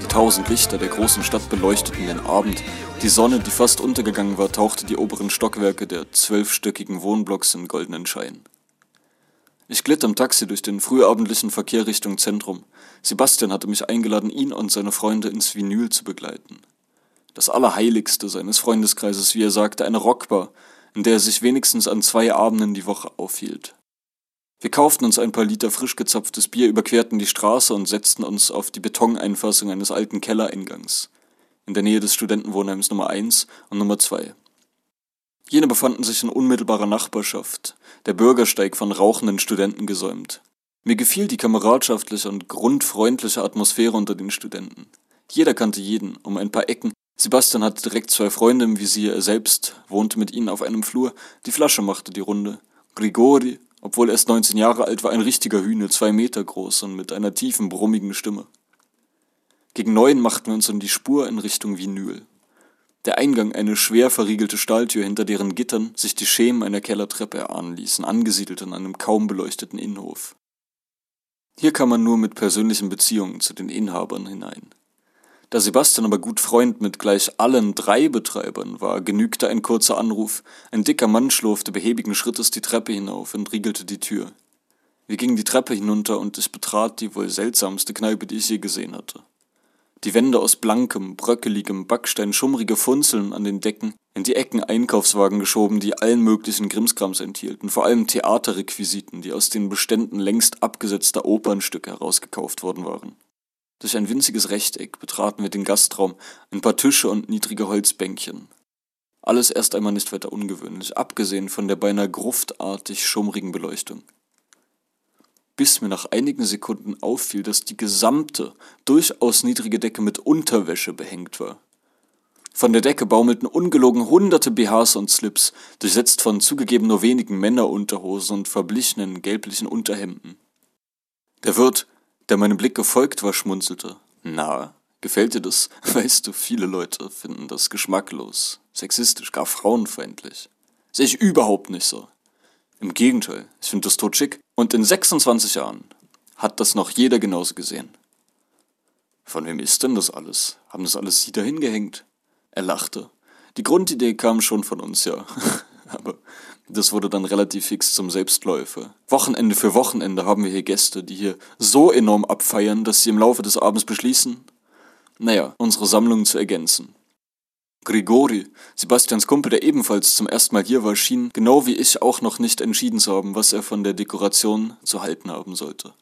Die tausend Lichter der großen Stadt beleuchteten den Abend. Die Sonne, die fast untergegangen war, tauchte die oberen Stockwerke der zwölfstöckigen Wohnblocks in goldenen Schein. Ich glitt am Taxi durch den frühabendlichen Verkehr Richtung Zentrum. Sebastian hatte mich eingeladen, ihn und seine Freunde ins Vinyl zu begleiten. Das Allerheiligste seines Freundeskreises, wie er sagte, eine Rockbar, in der er sich wenigstens an zwei Abenden die Woche aufhielt. Wir kauften uns ein paar Liter frisch gezapftes Bier, überquerten die Straße und setzten uns auf die Betoneinfassung eines alten Kellereingangs, in der Nähe des Studentenwohnheims Nummer 1 und Nummer 2. Jene befanden sich in unmittelbarer Nachbarschaft, der Bürgersteig von rauchenden Studenten gesäumt. Mir gefiel die kameradschaftliche und grundfreundliche Atmosphäre unter den Studenten. Jeder kannte jeden, um ein paar Ecken. Sebastian hatte direkt zwei Freunde im Visier, er selbst wohnte mit ihnen auf einem Flur, die Flasche machte die Runde. Grigori obwohl er erst 19 Jahre alt war, ein richtiger Hühne, zwei Meter groß und mit einer tiefen, brummigen Stimme. Gegen neun machten wir uns an die Spur in Richtung Vinyl. Der Eingang eine schwer verriegelte Stahltür, hinter deren Gittern sich die Schemen einer Kellertreppe erahnen ließen, angesiedelt in einem kaum beleuchteten Innenhof. Hier kam man nur mit persönlichen Beziehungen zu den Inhabern hinein. Da Sebastian aber gut Freund mit gleich allen drei Betreibern war, genügte ein kurzer Anruf. Ein dicker Mann schlurfte behäbigen Schrittes die Treppe hinauf und riegelte die Tür. Wir gingen die Treppe hinunter und ich betrat die wohl seltsamste Kneipe, die ich je gesehen hatte. Die Wände aus blankem, bröckeligem Backstein, schummrige Funzeln an den Decken, in die Ecken Einkaufswagen geschoben, die allen möglichen Grimskrams enthielten, vor allem Theaterrequisiten, die aus den Beständen längst abgesetzter Opernstücke herausgekauft worden waren. Durch ein winziges Rechteck betraten wir den Gastraum, ein paar Tische und niedrige Holzbänkchen. Alles erst einmal nicht weiter ungewöhnlich, abgesehen von der beinahe gruftartig schummrigen Beleuchtung. Bis mir nach einigen Sekunden auffiel, dass die gesamte, durchaus niedrige Decke mit Unterwäsche behängt war. Von der Decke baumelten ungelogen hunderte BHs und Slips, durchsetzt von zugegeben nur wenigen Männerunterhosen und verblichenen gelblichen Unterhemden. Der Wirt der meinem Blick gefolgt war, schmunzelte. Na, gefällt dir das? [LAUGHS] Weißt du, viele Leute finden das geschmacklos, sexistisch, gar frauenfeindlich. Sehe ich überhaupt nicht so. Im Gegenteil, ich finde das totschick. Und in 26 Jahren hat das noch jeder genauso gesehen. Von wem ist denn das alles? Haben das alles Sie dahin gehängt? Er lachte. Die Grundidee kam schon von uns, ja. [LAUGHS] Aber das wurde dann relativ fix zum Selbstläufer. Wochenende für Wochenende haben wir hier Gäste, die hier so enorm abfeiern, dass sie im Laufe des Abends beschließen, naja, unsere Sammlung zu ergänzen. Grigori, Sebastians Kumpel, der ebenfalls zum ersten Mal hier war, schien, genau wie ich, auch noch nicht entschieden zu haben, was er von der Dekoration zu halten haben sollte.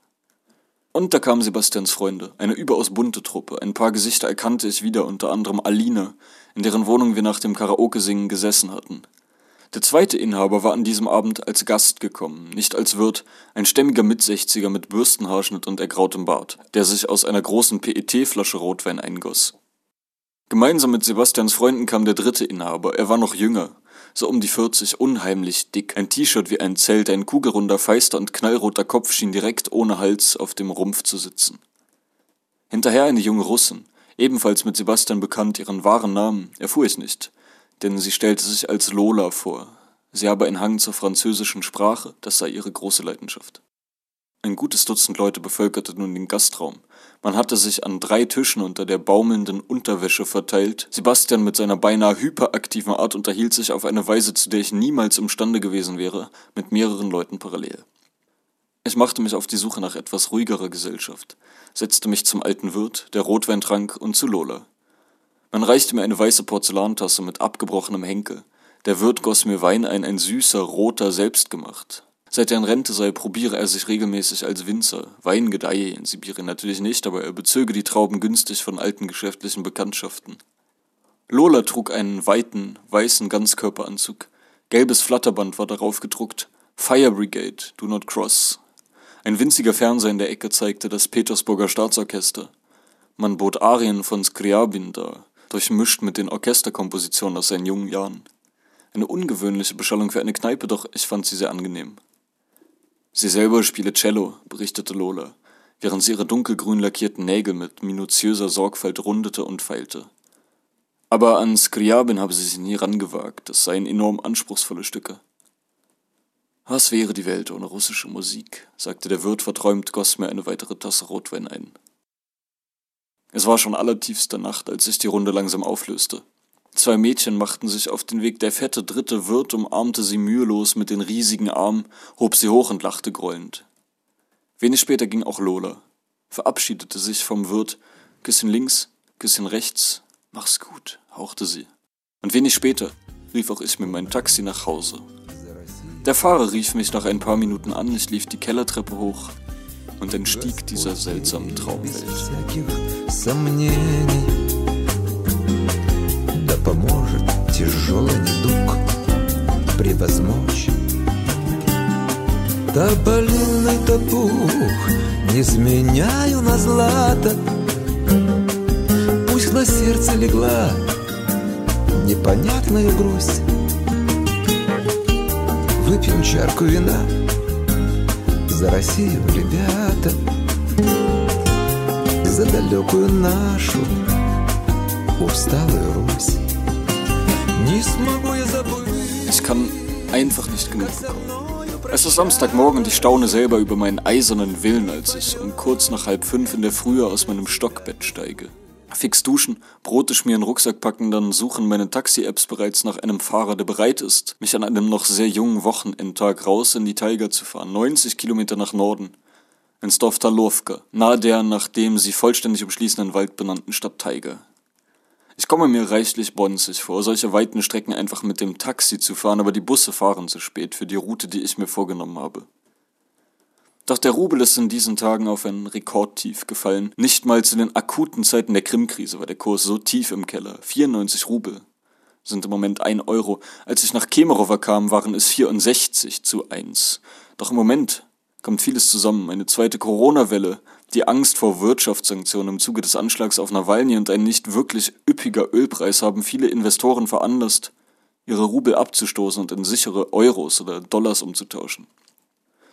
Und da kamen Sebastians Freunde, eine überaus bunte Truppe. Ein paar Gesichter erkannte ich wieder, unter anderem Aline, in deren Wohnung wir nach dem Karaoke-Singen gesessen hatten. Der zweite Inhaber war an diesem Abend als Gast gekommen, nicht als Wirt, ein stämmiger Mitsechziger mit Bürstenhaarschnitt und ergrautem Bart, der sich aus einer großen PET-Flasche Rotwein eingoss. Gemeinsam mit Sebastians Freunden kam der dritte Inhaber, er war noch jünger, so um die 40, unheimlich dick, ein T-Shirt wie ein Zelt, ein kugelrunder, feister und knallroter Kopf schien direkt ohne Hals auf dem Rumpf zu sitzen. Hinterher eine junge Russin, ebenfalls mit Sebastian bekannt, ihren wahren Namen erfuhr ich nicht, denn sie stellte sich als Lola vor. Sie habe einen Hang zur französischen Sprache, das sei ihre große Leidenschaft. Ein gutes Dutzend Leute bevölkerte nun den Gastraum. Man hatte sich an drei Tischen unter der baumelnden Unterwäsche verteilt. Sebastian mit seiner beinahe hyperaktiven Art unterhielt sich auf eine Weise, zu der ich niemals imstande gewesen wäre, mit mehreren Leuten parallel. Ich machte mich auf die Suche nach etwas ruhigerer Gesellschaft, setzte mich zum alten Wirt, der Rotwein trank, und zu Lola. Man reichte mir eine weiße Porzellantasse mit abgebrochenem Henkel. Der Wirt goss mir Wein ein, ein süßer, roter, selbstgemacht. Seit er in Rente sei, probiere er sich regelmäßig als Winzer. Wein gedeihe in Sibirien natürlich nicht, aber er bezöge die Trauben günstig von alten geschäftlichen Bekanntschaften. Lola trug einen weiten, weißen Ganzkörperanzug. Gelbes Flatterband war darauf gedruckt. Fire Brigade, do not cross. Ein winziger Fernseher in der Ecke zeigte das Petersburger Staatsorchester. Man bot Arien von Skriabin dar durchmischt mit den Orchesterkompositionen aus seinen jungen Jahren. Eine ungewöhnliche Beschallung für eine Kneipe, doch ich fand sie sehr angenehm. Sie selber spiele Cello, berichtete Lola, während sie ihre dunkelgrün lackierten Nägel mit minutiöser Sorgfalt rundete und feilte. Aber an Skriabin habe sie sich nie rangewagt, es seien enorm anspruchsvolle Stücke. Was wäre die Welt ohne russische Musik? sagte der Wirt verträumt, goss mir eine weitere Tasse Rotwein ein. Es war schon allertiefste Nacht, als sich die Runde langsam auflöste. Zwei Mädchen machten sich auf den Weg, der fette dritte Wirt umarmte sie mühelos mit den riesigen Armen, hob sie hoch und lachte grollend. Wenig später ging auch Lola, verabschiedete sich vom Wirt, Küsschen links, Küsschen rechts, mach's gut, hauchte sie. Und wenig später rief auch ich mir mein Taxi nach Hause. Der Fahrer rief mich nach ein paar Minuten an, ich lief die Kellertreppe hoch und entstieg dieser seltsamen Traumwelt. Да поможет тяжелый недуг превозмочь. Тополиный топух не сменяю на злато. Пусть на сердце легла непонятная грусть. Выпьем чарку вина за Россию, ребята, за далекую нашу усталую Русь. Не смогу я забыть. Ich kann einfach nicht genug bekommen. Es ist Samstagmorgen und ich staune selber über meinen eisernen Willen, als ich um kurz nach halb fünf in der Frühe aus meinem Stockbett steige. Fix duschen, Brote schmieren, Rucksack packen, dann suchen meine Taxi-Apps bereits nach einem Fahrer, der bereit ist, mich an einem noch sehr jungen Wochenendtag raus in die Taiga zu fahren, 90 Kilometer nach Norden. ins Dorf Talowka, nahe der nach dem sie vollständig umschließenden Wald benannten Stadt Taiga. Ich komme mir reichlich bonzig vor, solche weiten Strecken einfach mit dem Taxi zu fahren, aber die Busse fahren zu spät für die Route, die ich mir vorgenommen habe. Doch der Rubel ist in diesen Tagen auf ein Rekordtief gefallen. Nicht mal zu den akuten Zeiten der Krimkrise war der Kurs so tief im Keller. 94 Rubel sind im Moment 1 Euro. Als ich nach Kemerovo kam, waren es 64 zu 1. Doch im Moment kommt vieles zusammen. Eine zweite Corona-Welle, die Angst vor Wirtschaftssanktionen im Zuge des Anschlags auf Nawalny und ein nicht wirklich üppiger Ölpreis haben viele Investoren veranlasst, ihre Rubel abzustoßen und in sichere Euros oder Dollars umzutauschen.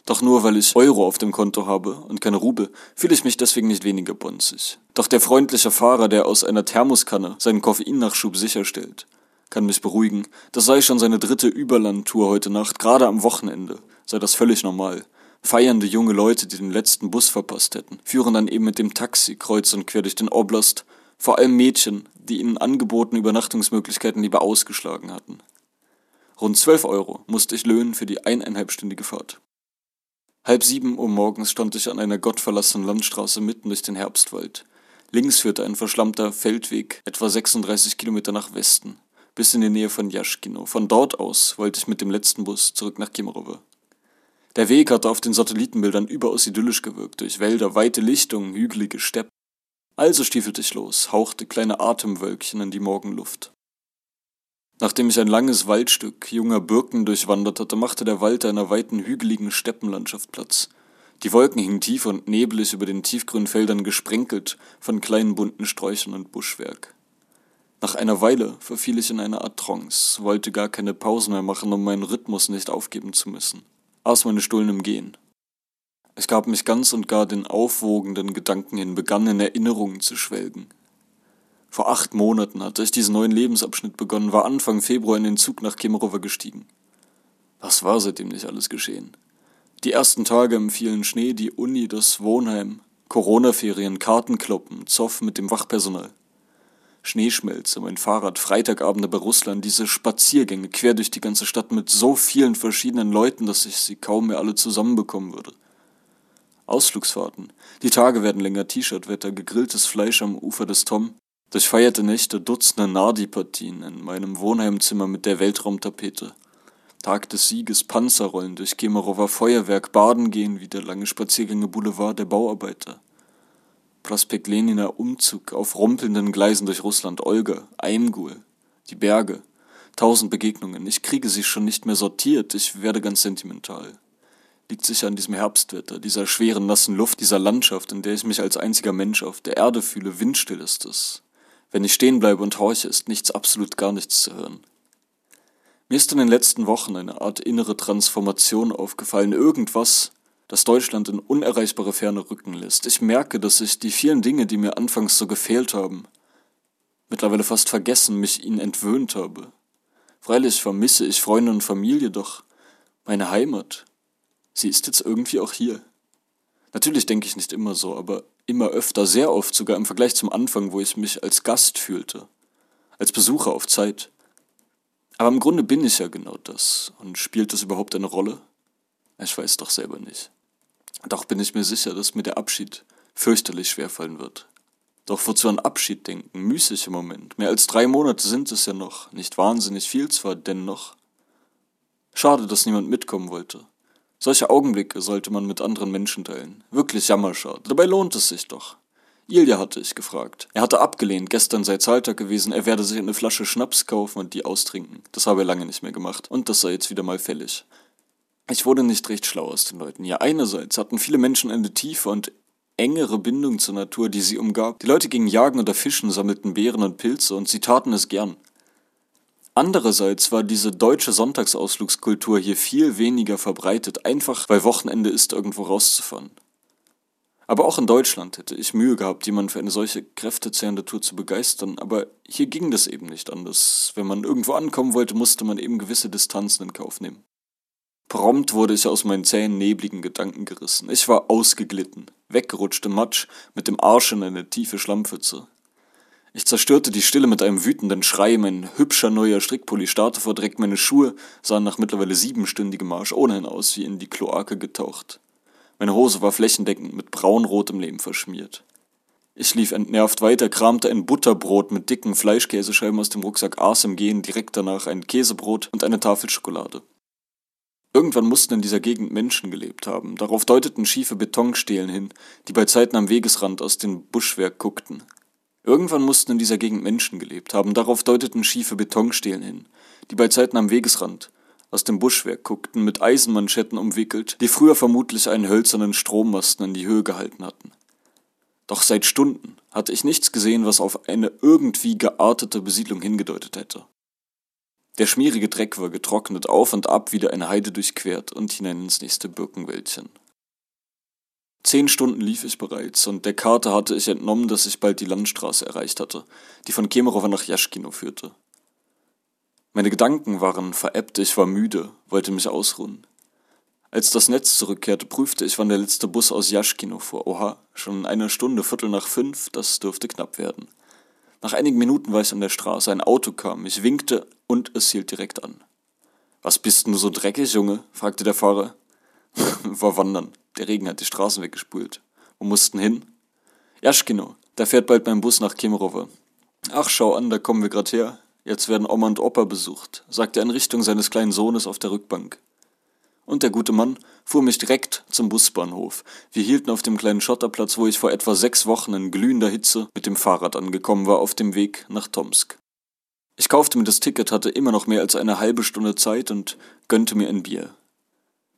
Doch nur weil ich Euro auf dem Konto habe und keine Rubel, fühle ich mich deswegen nicht weniger bonzig. Doch der freundliche Fahrer, der aus einer Thermoskanne seinen Koffeinnachschub sicherstellt, kann mich beruhigen. Das sei schon seine dritte Überlandtour heute Nacht, gerade am Wochenende, sei das völlig normal. Feiernde junge Leute, die den letzten Bus verpasst hätten, führen dann eben mit dem Taxi kreuz und quer durch den Oblast, vor allem Mädchen, die ihnen angebotene Übernachtungsmöglichkeiten lieber ausgeschlagen hatten. Rund zwölf Euro musste ich löhnen für die eineinhalbstündige Fahrt. Halb sieben Uhr morgens stand ich an einer gottverlassenen Landstraße mitten durch den Herbstwald. Links führte ein verschlammter Feldweg etwa 36 Kilometer nach Westen, bis in die Nähe von Jaschkino. Von dort aus wollte ich mit dem letzten Bus zurück nach Kemerovo. Der Weg hatte auf den Satellitenbildern überaus idyllisch gewirkt, durch Wälder, weite Lichtungen, hügelige Steppen. Also stiefelte ich los, hauchte kleine Atemwölkchen in die Morgenluft. Nachdem ich ein langes Waldstück junger Birken durchwandert hatte, machte der Wald einer weiten hügeligen Steppenlandschaft Platz. Die Wolken hingen tief und neblig über den tiefgrünen Feldern gesprenkelt von kleinen bunten Sträuchern und Buschwerk. Nach einer Weile verfiel ich in eine Art Trance, wollte gar keine Pausen mehr machen, um meinen Rhythmus nicht aufgeben zu müssen. Aß meine Stullen im Gehen. Ich gab mich ganz und gar den aufwogenden Gedanken hin, begann in Erinnerungen zu schwelgen. Vor acht Monaten hatte ich diesen neuen Lebensabschnitt begonnen, war Anfang Februar in den Zug nach Kemerovo gestiegen. Was war seitdem nicht alles geschehen? Die ersten Tage im vielen Schnee, die Uni, das Wohnheim, Corona-Ferien, Kartenkloppen, Zoff mit dem Wachpersonal. Schneeschmelze, mein Fahrrad, Freitagabende bei Russland, diese Spaziergänge quer durch die ganze Stadt mit so vielen verschiedenen Leuten, dass ich sie kaum mehr alle zusammenbekommen würde. Ausflugsfahrten. Die Tage werden länger, T-Shirt-Wetter, gegrilltes Fleisch am Ufer des Tom, Durchfeierte Nächte, Dutzende Nardi-Partien in meinem Wohnheimzimmer mit der Weltraumtapete. Tag des Sieges, Panzerrollen durch Kemerower Feuerwerk, Baden gehen wie der lange Spaziergänge Boulevard der Bauarbeiter. Prospekt Leniner Umzug auf rumpelnden Gleisen durch Russland, Olga, Eimgul, die Berge, tausend Begegnungen. Ich kriege sie schon nicht mehr sortiert, ich werde ganz sentimental. Liegt sicher an diesem Herbstwetter, dieser schweren, nassen Luft, dieser Landschaft, in der ich mich als einziger Mensch auf der Erde fühle, windstill ist es. Wenn ich stehen bleibe und horche, ist nichts, absolut gar nichts zu hören. Mir ist in den letzten Wochen eine Art innere Transformation aufgefallen, irgendwas, das Deutschland in unerreichbare Ferne rücken lässt. Ich merke, dass ich die vielen Dinge, die mir anfangs so gefehlt haben, mittlerweile fast vergessen, mich ihnen entwöhnt habe. Freilich vermisse ich Freunde und Familie, doch meine Heimat, sie ist jetzt irgendwie auch hier. Natürlich denke ich nicht immer so, aber immer öfter, sehr oft sogar im Vergleich zum Anfang, wo ich mich als Gast fühlte, als Besucher auf Zeit. Aber im Grunde bin ich ja genau das. Und spielt das überhaupt eine Rolle? Ich weiß doch selber nicht. Doch bin ich mir sicher, dass mir der Abschied fürchterlich schwerfallen wird. Doch wozu an Abschied denken? Müßig im Moment. Mehr als drei Monate sind es ja noch. Nicht wahnsinnig viel zwar, dennoch. Schade, dass niemand mitkommen wollte. Solche Augenblicke sollte man mit anderen Menschen teilen. Wirklich jammerschade. Dabei lohnt es sich doch. Ilja hatte ich gefragt. Er hatte abgelehnt, gestern sei Zahltag gewesen, er werde sich eine Flasche Schnaps kaufen und die austrinken. Das habe er lange nicht mehr gemacht. Und das sei jetzt wieder mal fällig. Ich wurde nicht recht schlau aus den Leuten. Ja, einerseits hatten viele Menschen eine tiefe und engere Bindung zur Natur, die sie umgab. Die Leute gingen jagen oder fischen, sammelten Beeren und Pilze und sie taten es gern. Andererseits war diese deutsche Sonntagsausflugskultur hier viel weniger verbreitet, einfach weil Wochenende ist, irgendwo rauszufahren. Aber auch in Deutschland hätte ich Mühe gehabt, jemanden für eine solche kräftezehrende Tour zu begeistern, aber hier ging das eben nicht anders. Wenn man irgendwo ankommen wollte, musste man eben gewisse Distanzen in Kauf nehmen. Prompt wurde ich aus meinen zähen, nebligen Gedanken gerissen. Ich war ausgeglitten, weggerutscht im Matsch, mit dem Arsch in eine tiefe Schlammpfütze. Ich zerstörte die Stille mit einem wütenden Schrei, mein hübscher neuer Strickpulli starrte vor Dreck, meine Schuhe sahen nach mittlerweile siebenstündigem Marsch ohnehin aus wie in die Kloake getaucht. Meine Hose war flächendeckend mit braunrotem Lehm verschmiert. Ich lief entnervt weiter, kramte ein Butterbrot mit dicken Fleischkäsescheiben aus dem Rucksack, aß im Gehen direkt danach ein Käsebrot und eine Tafel Schokolade. Irgendwann mussten in dieser Gegend Menschen gelebt haben. Darauf deuteten schiefe Betonstelen hin, die bei Zeiten am Wegesrand aus dem Buschwerk guckten. Irgendwann mussten in dieser Gegend Menschen gelebt haben. Darauf deuteten schiefe Betonstelen hin, die bei Zeiten am Wegesrand aus dem Buschwerk guckten, mit Eisenmanschetten umwickelt, die früher vermutlich einen hölzernen Strommasten in die Höhe gehalten hatten. Doch seit Stunden hatte ich nichts gesehen, was auf eine irgendwie geartete Besiedlung hingedeutet hätte. Der schmierige Dreck war getrocknet auf und ab wieder eine Heide durchquert und hinein ins nächste Birkenwäldchen. Zehn Stunden lief ich bereits, und der Karte hatte ich entnommen, dass ich bald die Landstraße erreicht hatte, die von Kemerovo nach Jaschkino führte. Meine Gedanken waren veräppt, ich war müde, wollte mich ausruhen. Als das Netz zurückkehrte, prüfte ich, wann der letzte Bus aus Jaschkino fuhr. Oha, schon eine Stunde, Viertel nach fünf, das dürfte knapp werden. Nach einigen Minuten war ich an der Straße, ein Auto kam, ich winkte und es hielt direkt an. Was bist denn so dreckig, Junge? fragte der Fahrer. [LAUGHS] war wandern. Der Regen hat die Straßen weggespült. Wo mussten hin? Jaschkino. Da fährt bald mein Bus nach Kemerovo. Ach, schau an, da kommen wir grad her. Jetzt werden Oma und Opa besucht, sagte er in Richtung seines kleinen Sohnes auf der Rückbank. Und der gute Mann fuhr mich direkt zum Busbahnhof. Wir hielten auf dem kleinen Schotterplatz, wo ich vor etwa sechs Wochen in glühender Hitze mit dem Fahrrad angekommen war, auf dem Weg nach Tomsk. Ich kaufte mir das Ticket, hatte immer noch mehr als eine halbe Stunde Zeit und gönnte mir ein Bier.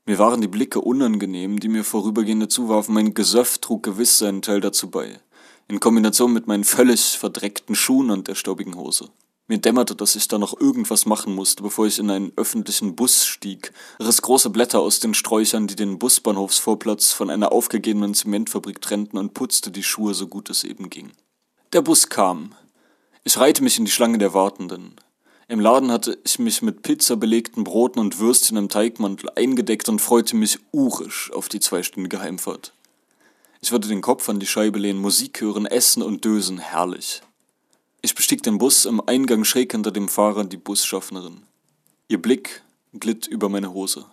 Mir waren die Blicke unangenehm, die mir Vorübergehende zuwarfen, mein Gesöff trug gewiss seinen Teil dazu bei, in Kombination mit meinen völlig verdreckten Schuhen und der staubigen Hose. Mir dämmerte, dass ich da noch irgendwas machen musste, bevor ich in einen öffentlichen Bus stieg, riss große Blätter aus den Sträuchern, die den Busbahnhofsvorplatz von einer aufgegebenen Zementfabrik trennten und putzte die Schuhe so gut es eben ging. Der Bus kam. Ich reihte mich in die Schlange der Wartenden. Im Laden hatte ich mich mit Pizza belegten Broten und Würstchen im Teigmantel eingedeckt und freute mich urisch auf die zweistündige Heimfahrt. Ich würde den Kopf an die Scheibe lehnen, Musik hören, essen und dösen, herrlich. Ich bestieg den Bus, im Eingang schräg hinter dem Fahrer die Busschaffnerin. Ihr Blick glitt über meine Hose.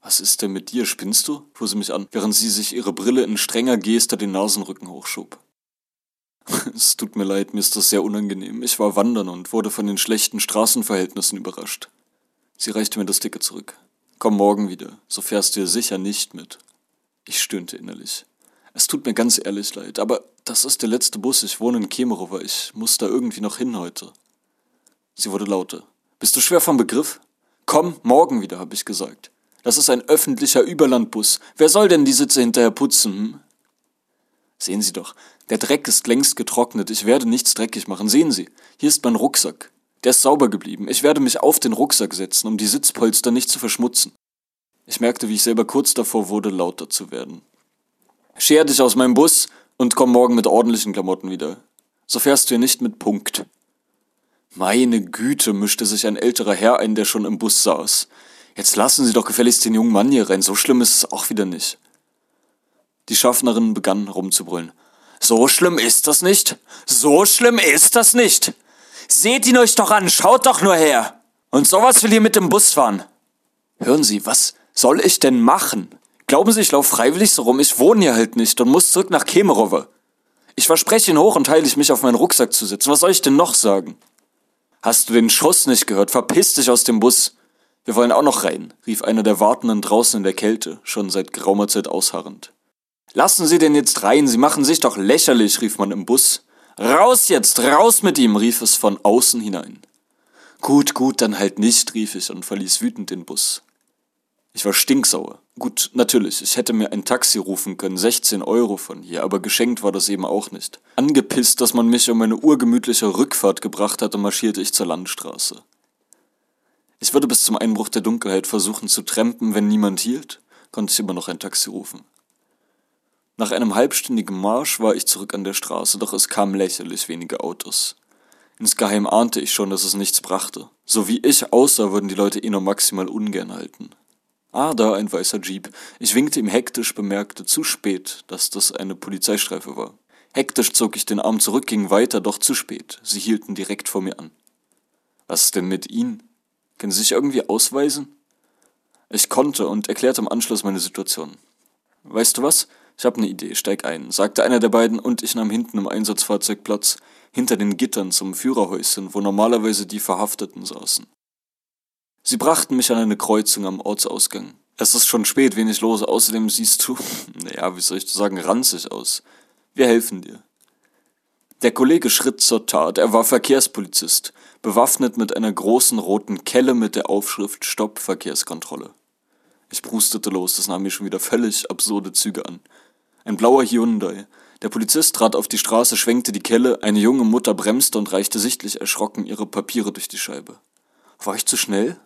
Was ist denn mit dir, spinnst du? fuhr sie mich an, während sie sich ihre Brille in strenger Geste den Nasenrücken hochschob. [LAUGHS] es tut mir leid, mir ist das sehr unangenehm. Ich war wandern und wurde von den schlechten Straßenverhältnissen überrascht. Sie reichte mir das Ticket zurück. Komm morgen wieder, so fährst du hier sicher nicht mit. Ich stöhnte innerlich. Es tut mir ganz ehrlich leid, aber das ist der letzte Bus. Ich wohne in Kemerovo. Ich muss da irgendwie noch hin heute. Sie wurde lauter. Bist du schwer vom Begriff? Komm, morgen wieder, habe ich gesagt. Das ist ein öffentlicher Überlandbus. Wer soll denn die Sitze hinterher putzen? Hm? Sehen Sie doch, der Dreck ist längst getrocknet. Ich werde nichts dreckig machen. Sehen Sie, hier ist mein Rucksack. Der ist sauber geblieben. Ich werde mich auf den Rucksack setzen, um die Sitzpolster nicht zu verschmutzen. Ich merkte, wie ich selber kurz davor wurde, lauter zu werden. Scher dich aus meinem Bus und komm morgen mit ordentlichen Klamotten wieder. So fährst du hier nicht mit Punkt. Meine Güte, mischte sich ein älterer Herr ein, der schon im Bus saß. Jetzt lassen Sie doch gefälligst den jungen Mann hier rein, so schlimm ist es auch wieder nicht. Die Schaffnerin begann rumzubrüllen. So schlimm ist das nicht. So schlimm ist das nicht. Seht ihn euch doch an, schaut doch nur her. Und sowas will hier mit dem Bus fahren. Hören Sie, was soll ich denn machen? Glauben Sie, ich laufe freiwillig so rum? Ich wohne hier halt nicht und muss zurück nach Kemerovo. Ich verspreche Ihnen hoch und heilig, mich auf meinen Rucksack zu setzen. Was soll ich denn noch sagen? Hast du den Schuss nicht gehört? Verpiss dich aus dem Bus. Wir wollen auch noch rein, rief einer der Wartenden draußen in der Kälte, schon seit geraumer Zeit ausharrend. Lassen Sie den jetzt rein, Sie machen sich doch lächerlich, rief man im Bus. Raus jetzt, raus mit ihm, rief es von außen hinein. Gut, gut, dann halt nicht, rief ich und verließ wütend den Bus. Ich war stinksauer. Gut, natürlich, ich hätte mir ein Taxi rufen können, 16 Euro von hier, aber geschenkt war das eben auch nicht. Angepisst, dass man mich um eine urgemütliche Rückfahrt gebracht hatte, marschierte ich zur Landstraße. Ich würde bis zum Einbruch der Dunkelheit versuchen zu trampen, wenn niemand hielt, konnte ich immer noch ein Taxi rufen. Nach einem halbstündigen Marsch war ich zurück an der Straße, doch es kamen lächerlich wenige Autos. Insgeheim ahnte ich schon, dass es nichts brachte. So wie ich aussah, würden die Leute eh nur maximal ungern halten. Ah, da ein weißer Jeep. Ich winkte ihm hektisch, bemerkte zu spät, dass das eine Polizeistreife war. Hektisch zog ich den Arm zurück, ging weiter, doch zu spät. Sie hielten direkt vor mir an. Was ist denn mit Ihnen? Können Sie sich irgendwie ausweisen? Ich konnte und erklärte im Anschluss meine Situation. Weißt du was? Ich hab ne Idee, steig ein, sagte einer der beiden und ich nahm hinten im Einsatzfahrzeug Platz, hinter den Gittern zum Führerhäuschen, wo normalerweise die Verhafteten saßen. Sie brachten mich an eine Kreuzung am Ortsausgang. Es ist schon spät, wenig los, außerdem siehst du, [LAUGHS] naja, wie soll ich sagen, ranzig aus. Wir helfen dir. Der Kollege schritt zur Tat, er war Verkehrspolizist, bewaffnet mit einer großen roten Kelle mit der Aufschrift Stopp Verkehrskontrolle. Ich prustete los, das nahm mir schon wieder völlig absurde Züge an. Ein blauer Hyundai. Der Polizist trat auf die Straße, schwenkte die Kelle, eine junge Mutter bremste und reichte sichtlich erschrocken ihre Papiere durch die Scheibe. War ich zu schnell?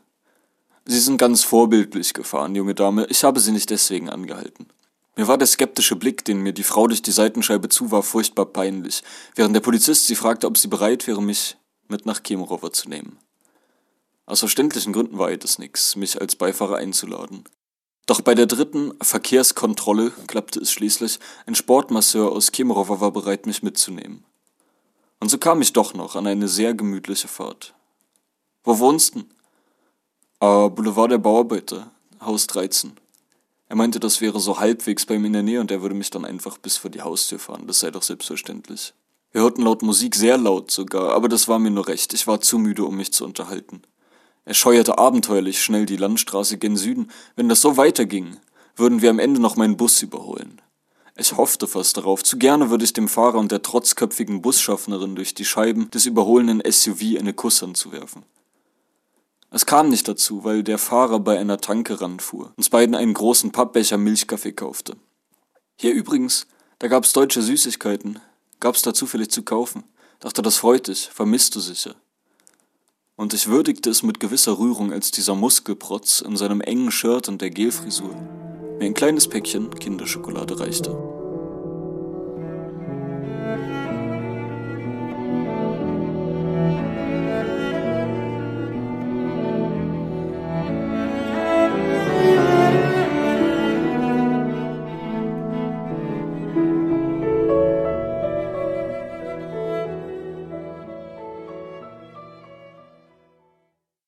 Sie sind ganz vorbildlich gefahren, junge Dame, ich habe Sie nicht deswegen angehalten. Mir war der skeptische Blick, den mir die Frau durch die Seitenscheibe zuwarf, furchtbar peinlich, während der Polizist sie fragte, ob sie bereit wäre, mich mit nach Kemerover zu nehmen. Aus verständlichen Gründen war es nix, mich als Beifahrer einzuladen. Doch bei der dritten Verkehrskontrolle klappte es schließlich, ein Sportmasseur aus Kemerovo war bereit, mich mitzunehmen. Und so kam ich doch noch an eine sehr gemütliche Fahrt. Wo wohnst du? Ah, Boulevard der Bauarbeiter, Haus 13. Er meinte, das wäre so halbwegs bei ihm in der Nähe und er würde mich dann einfach bis vor die Haustür fahren, das sei doch selbstverständlich. Wir hörten laut Musik, sehr laut sogar, aber das war mir nur recht, ich war zu müde, um mich zu unterhalten. Er scheuerte abenteuerlich schnell die Landstraße gen Süden. Wenn das so weiterging, würden wir am Ende noch meinen Bus überholen. Ich hoffte fast darauf. Zu gerne würde ich dem Fahrer und der trotzköpfigen Busschaffnerin durch die Scheiben des überholenden SUV eine Kusshand zuwerfen. Es kam nicht dazu, weil der Fahrer bei einer Tanke ranfuhr, uns beiden einen großen Pappbecher Milchkaffee kaufte. Hier übrigens, da gab's deutsche Süßigkeiten. Gab's da zufällig zu kaufen. Dachte, das freut dich, vermisst du sicher und ich würdigte es mit gewisser Rührung, als dieser Muskelprotz in seinem engen Shirt und der Gelfrisur mir ein kleines Päckchen Kinderschokolade reichte.